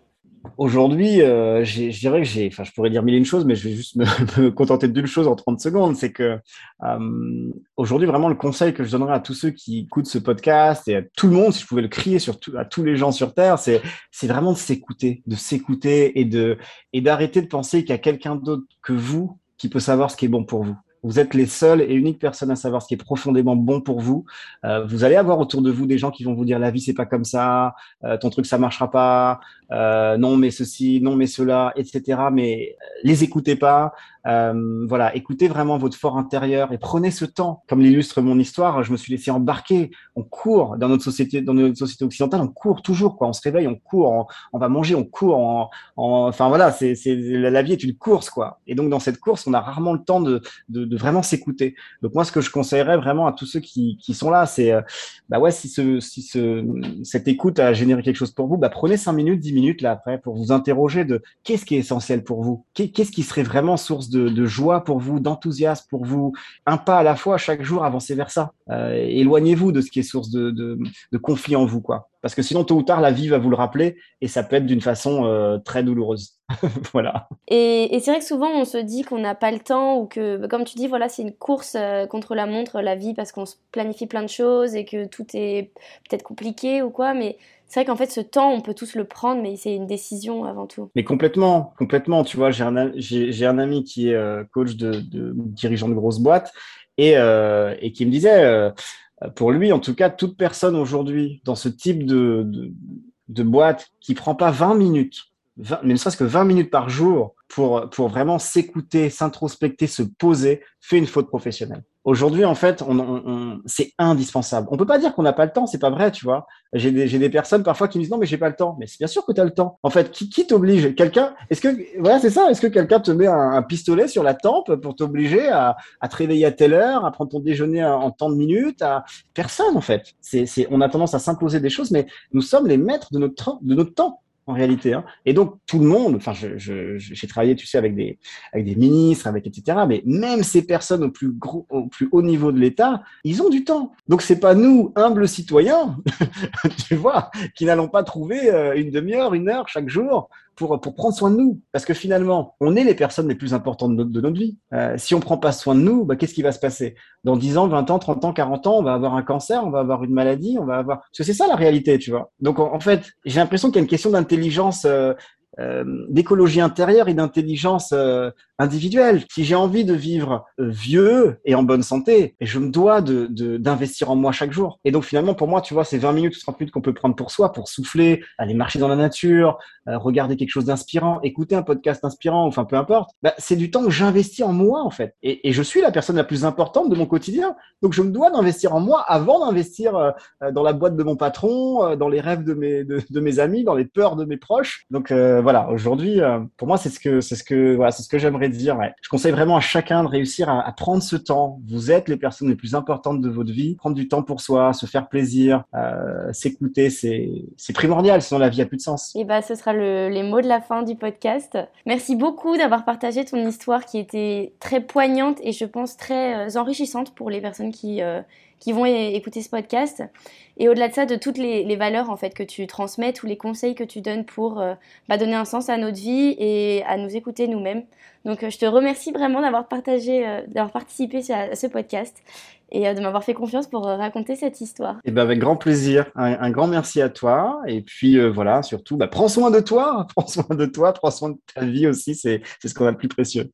S2: Aujourd'hui, euh, je dirais que j'ai, enfin, je pourrais dire mille et une choses, mais je vais juste me, [LAUGHS] me contenter d'une chose en 30 secondes. C'est que euh, aujourd'hui, vraiment, le conseil que je donnerais à tous ceux qui écoutent ce podcast et à tout le monde, si je pouvais le crier sur tout, à tous les gens sur Terre, c'est, c'est vraiment de s'écouter, de s'écouter et de, et d'arrêter de penser qu'il y a quelqu'un d'autre que vous qui peut savoir ce qui est bon pour vous. Vous êtes les seules et uniques personnes à savoir ce qui est profondément bon pour vous. Euh, vous allez avoir autour de vous des gens qui vont vous dire la vie c'est pas comme ça, euh, ton truc ça marchera pas, euh, non mais ceci, non mais cela, etc. Mais les écoutez pas. Euh, voilà, écoutez vraiment votre fort intérieur et prenez ce temps. Comme l'illustre mon histoire, je me suis laissé embarquer. On court dans notre société, dans notre société occidentale, on court toujours. Quoi. On se réveille, on court, on, va manger, on court. On, enfin voilà, c'est, c'est la vie est une course quoi. Et donc dans cette course, on a rarement le temps de, de, de vraiment s'écouter. Donc moi, ce que je conseillerais vraiment à tous ceux qui, qui sont là, c'est bah ouais, si ce, si ce, cette écoute a généré quelque chose pour vous, bah prenez cinq minutes, dix minutes là après pour vous interroger de qu'est-ce qui est essentiel pour vous, qu'est-ce qui serait vraiment source de, de joie pour vous, d'enthousiasme pour vous, un pas à la fois chaque jour, avancez vers ça. Euh, éloignez-vous de ce qui est source de, conflit en vous, quoi. Parce que sinon, tôt ou tard, la vie va vous le rappeler et ça peut être d'une façon euh, très douloureuse. [LAUGHS] voilà.
S1: Et, c'est vrai que souvent, on se dit qu'on n'a pas le temps ou que, comme tu dis, voilà, c'est une course euh, contre la montre, la vie, parce qu'on se planifie plein de choses et que tout est peut-être compliqué ou quoi. Mais c'est vrai qu'en fait, ce temps, on peut tous le prendre, mais c'est une décision avant tout.
S2: Mais complètement, complètement. Tu vois, j'ai un, ami qui est euh, coach de, de dirigeant de grosses boîtes et, euh, et qui me disait, euh, pour lui, en tout cas, toute personne aujourd'hui dans ce type de, boîte qui prend pas 20 minutes, 20, mais ne serait-ce que 20 minutes par jour pour vraiment s'écouter, s'introspecter, se poser, fait une faute professionnelle. Aujourd'hui, en fait, on, c'est indispensable. On peut pas dire qu'on n'a pas le temps, c'est pas vrai, tu vois. J'ai des, personnes parfois qui me disent non, mais j'ai pas le temps. Mais c'est bien sûr que tu as le temps. En fait, qui, qui t'oblige? Quelqu'un Est-ce que voilà, c'est ça Est-ce que quelqu'un te met un, pistolet sur la tempe pour t'obliger à, à te réveiller à telle heure, à prendre ton déjeuner en, tant de minutes à... Personne, en fait. On a tendance à s'imposer des choses, mais nous sommes les maîtres de notre, de notre temps en réalité. Hein. Et donc tout le monde, enfin, j'ai je, travaillé, tu sais, avec des avec des ministres, avec etc. Mais même ces personnes au plus gros, au plus haut niveau de l'État, ils ont du temps. Donc c'est pas nous, humbles citoyens, [LAUGHS] tu vois, qui n'allons pas trouver euh, une demi-heure, une heure chaque jour pour, pour prendre soin de nous. Parce que finalement, on est les personnes les plus importantes de notre, de notre vie. Euh, si on prend pas soin de nous, bah, qu'est-ce qui va se passer? Dans 10 ans, 20 ans, 30 ans, 40 ans, on va avoir un cancer, on va avoir une maladie, on va avoir... Parce que c'est ça la réalité, tu vois. Donc en, fait, j'ai l'impression qu'il y a une question d'intelligence euh, euh, d'écologie intérieure et d'intelligence euh, individuelle. Si j'ai envie de vivre euh, vieux et en bonne santé, je me dois de, d'investir en moi chaque jour. Et donc finalement, pour moi, tu vois, ces 20 minutes ou 30 minutes qu'on peut prendre pour soi, pour souffler, aller marcher dans la nature, regarder quelque chose d'inspirant, écouter un podcast inspirant, enfin peu importe, bah, c'est du temps que j'investis en moi en fait. Et, je suis la personne la plus importante de mon quotidien. Donc je me dois d'investir en moi avant d'investir dans la boîte de mon patron, dans les rêves de mes, de, de mes amis, dans les peurs de mes proches. Donc voilà, aujourd'hui, euh, pour moi, c'est ce que c'est ce que voilà, c'est ce que j'aimerais dire. Ouais. Je conseille vraiment à chacun de réussir à, prendre ce temps. Vous êtes les personnes les plus importantes de votre vie. Prendre du temps pour soi, se faire plaisir, euh, s'écouter, c'est primordial. Sinon, la vie a plus de sens.
S1: Et bah, ce sera le, les mots de la fin du podcast. Merci beaucoup d'avoir partagé ton histoire qui était très poignante et je pense très euh, enrichissante pour les personnes qui euh, qui vont écouter ce podcast. Et au-delà de ça, de toutes les, valeurs en fait que tu transmets, tous les conseils que tu donnes pour euh, bah, donner un sens à notre vie et à nous écouter nous-mêmes. Donc euh, je te remercie vraiment d'avoir partagé, euh, d'avoir participé à, ce podcast et de m'avoir fait confiance pour raconter cette histoire.
S2: Et ben avec grand plaisir. Un, un, grand merci à toi. Et puis voilà, surtout, bah, prends soin de toi, [LAUGHS] prends soin de toi, prends soin de ta vie aussi. C'est ce qu'on a de plus précieux.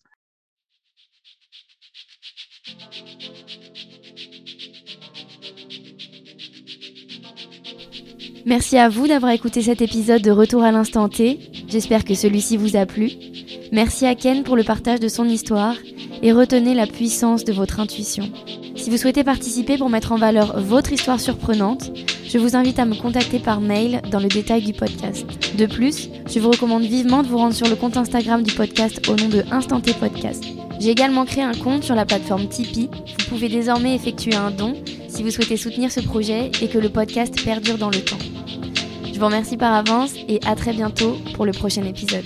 S1: Merci à vous d'avoir écouté cet épisode de Retour à l'instant T. J'espère que celui-ci vous a plu. Merci à Ken pour le partage de son histoire et retenez la puissance de votre intuition. Si vous souhaitez participer pour mettre en valeur votre histoire surprenante, je vous invite à me contacter par mail dans le détail du podcast. De plus, je vous recommande vivement de vous rendre sur le compte Instagram du podcast au nom de Instant T Podcast. J'ai également créé un compte sur la plateforme Tipeee. Vous pouvez désormais effectuer un don si vous souhaitez soutenir ce projet et que le podcast perdure dans le temps. Je vous remercie par avance et à très bientôt pour le prochain épisode.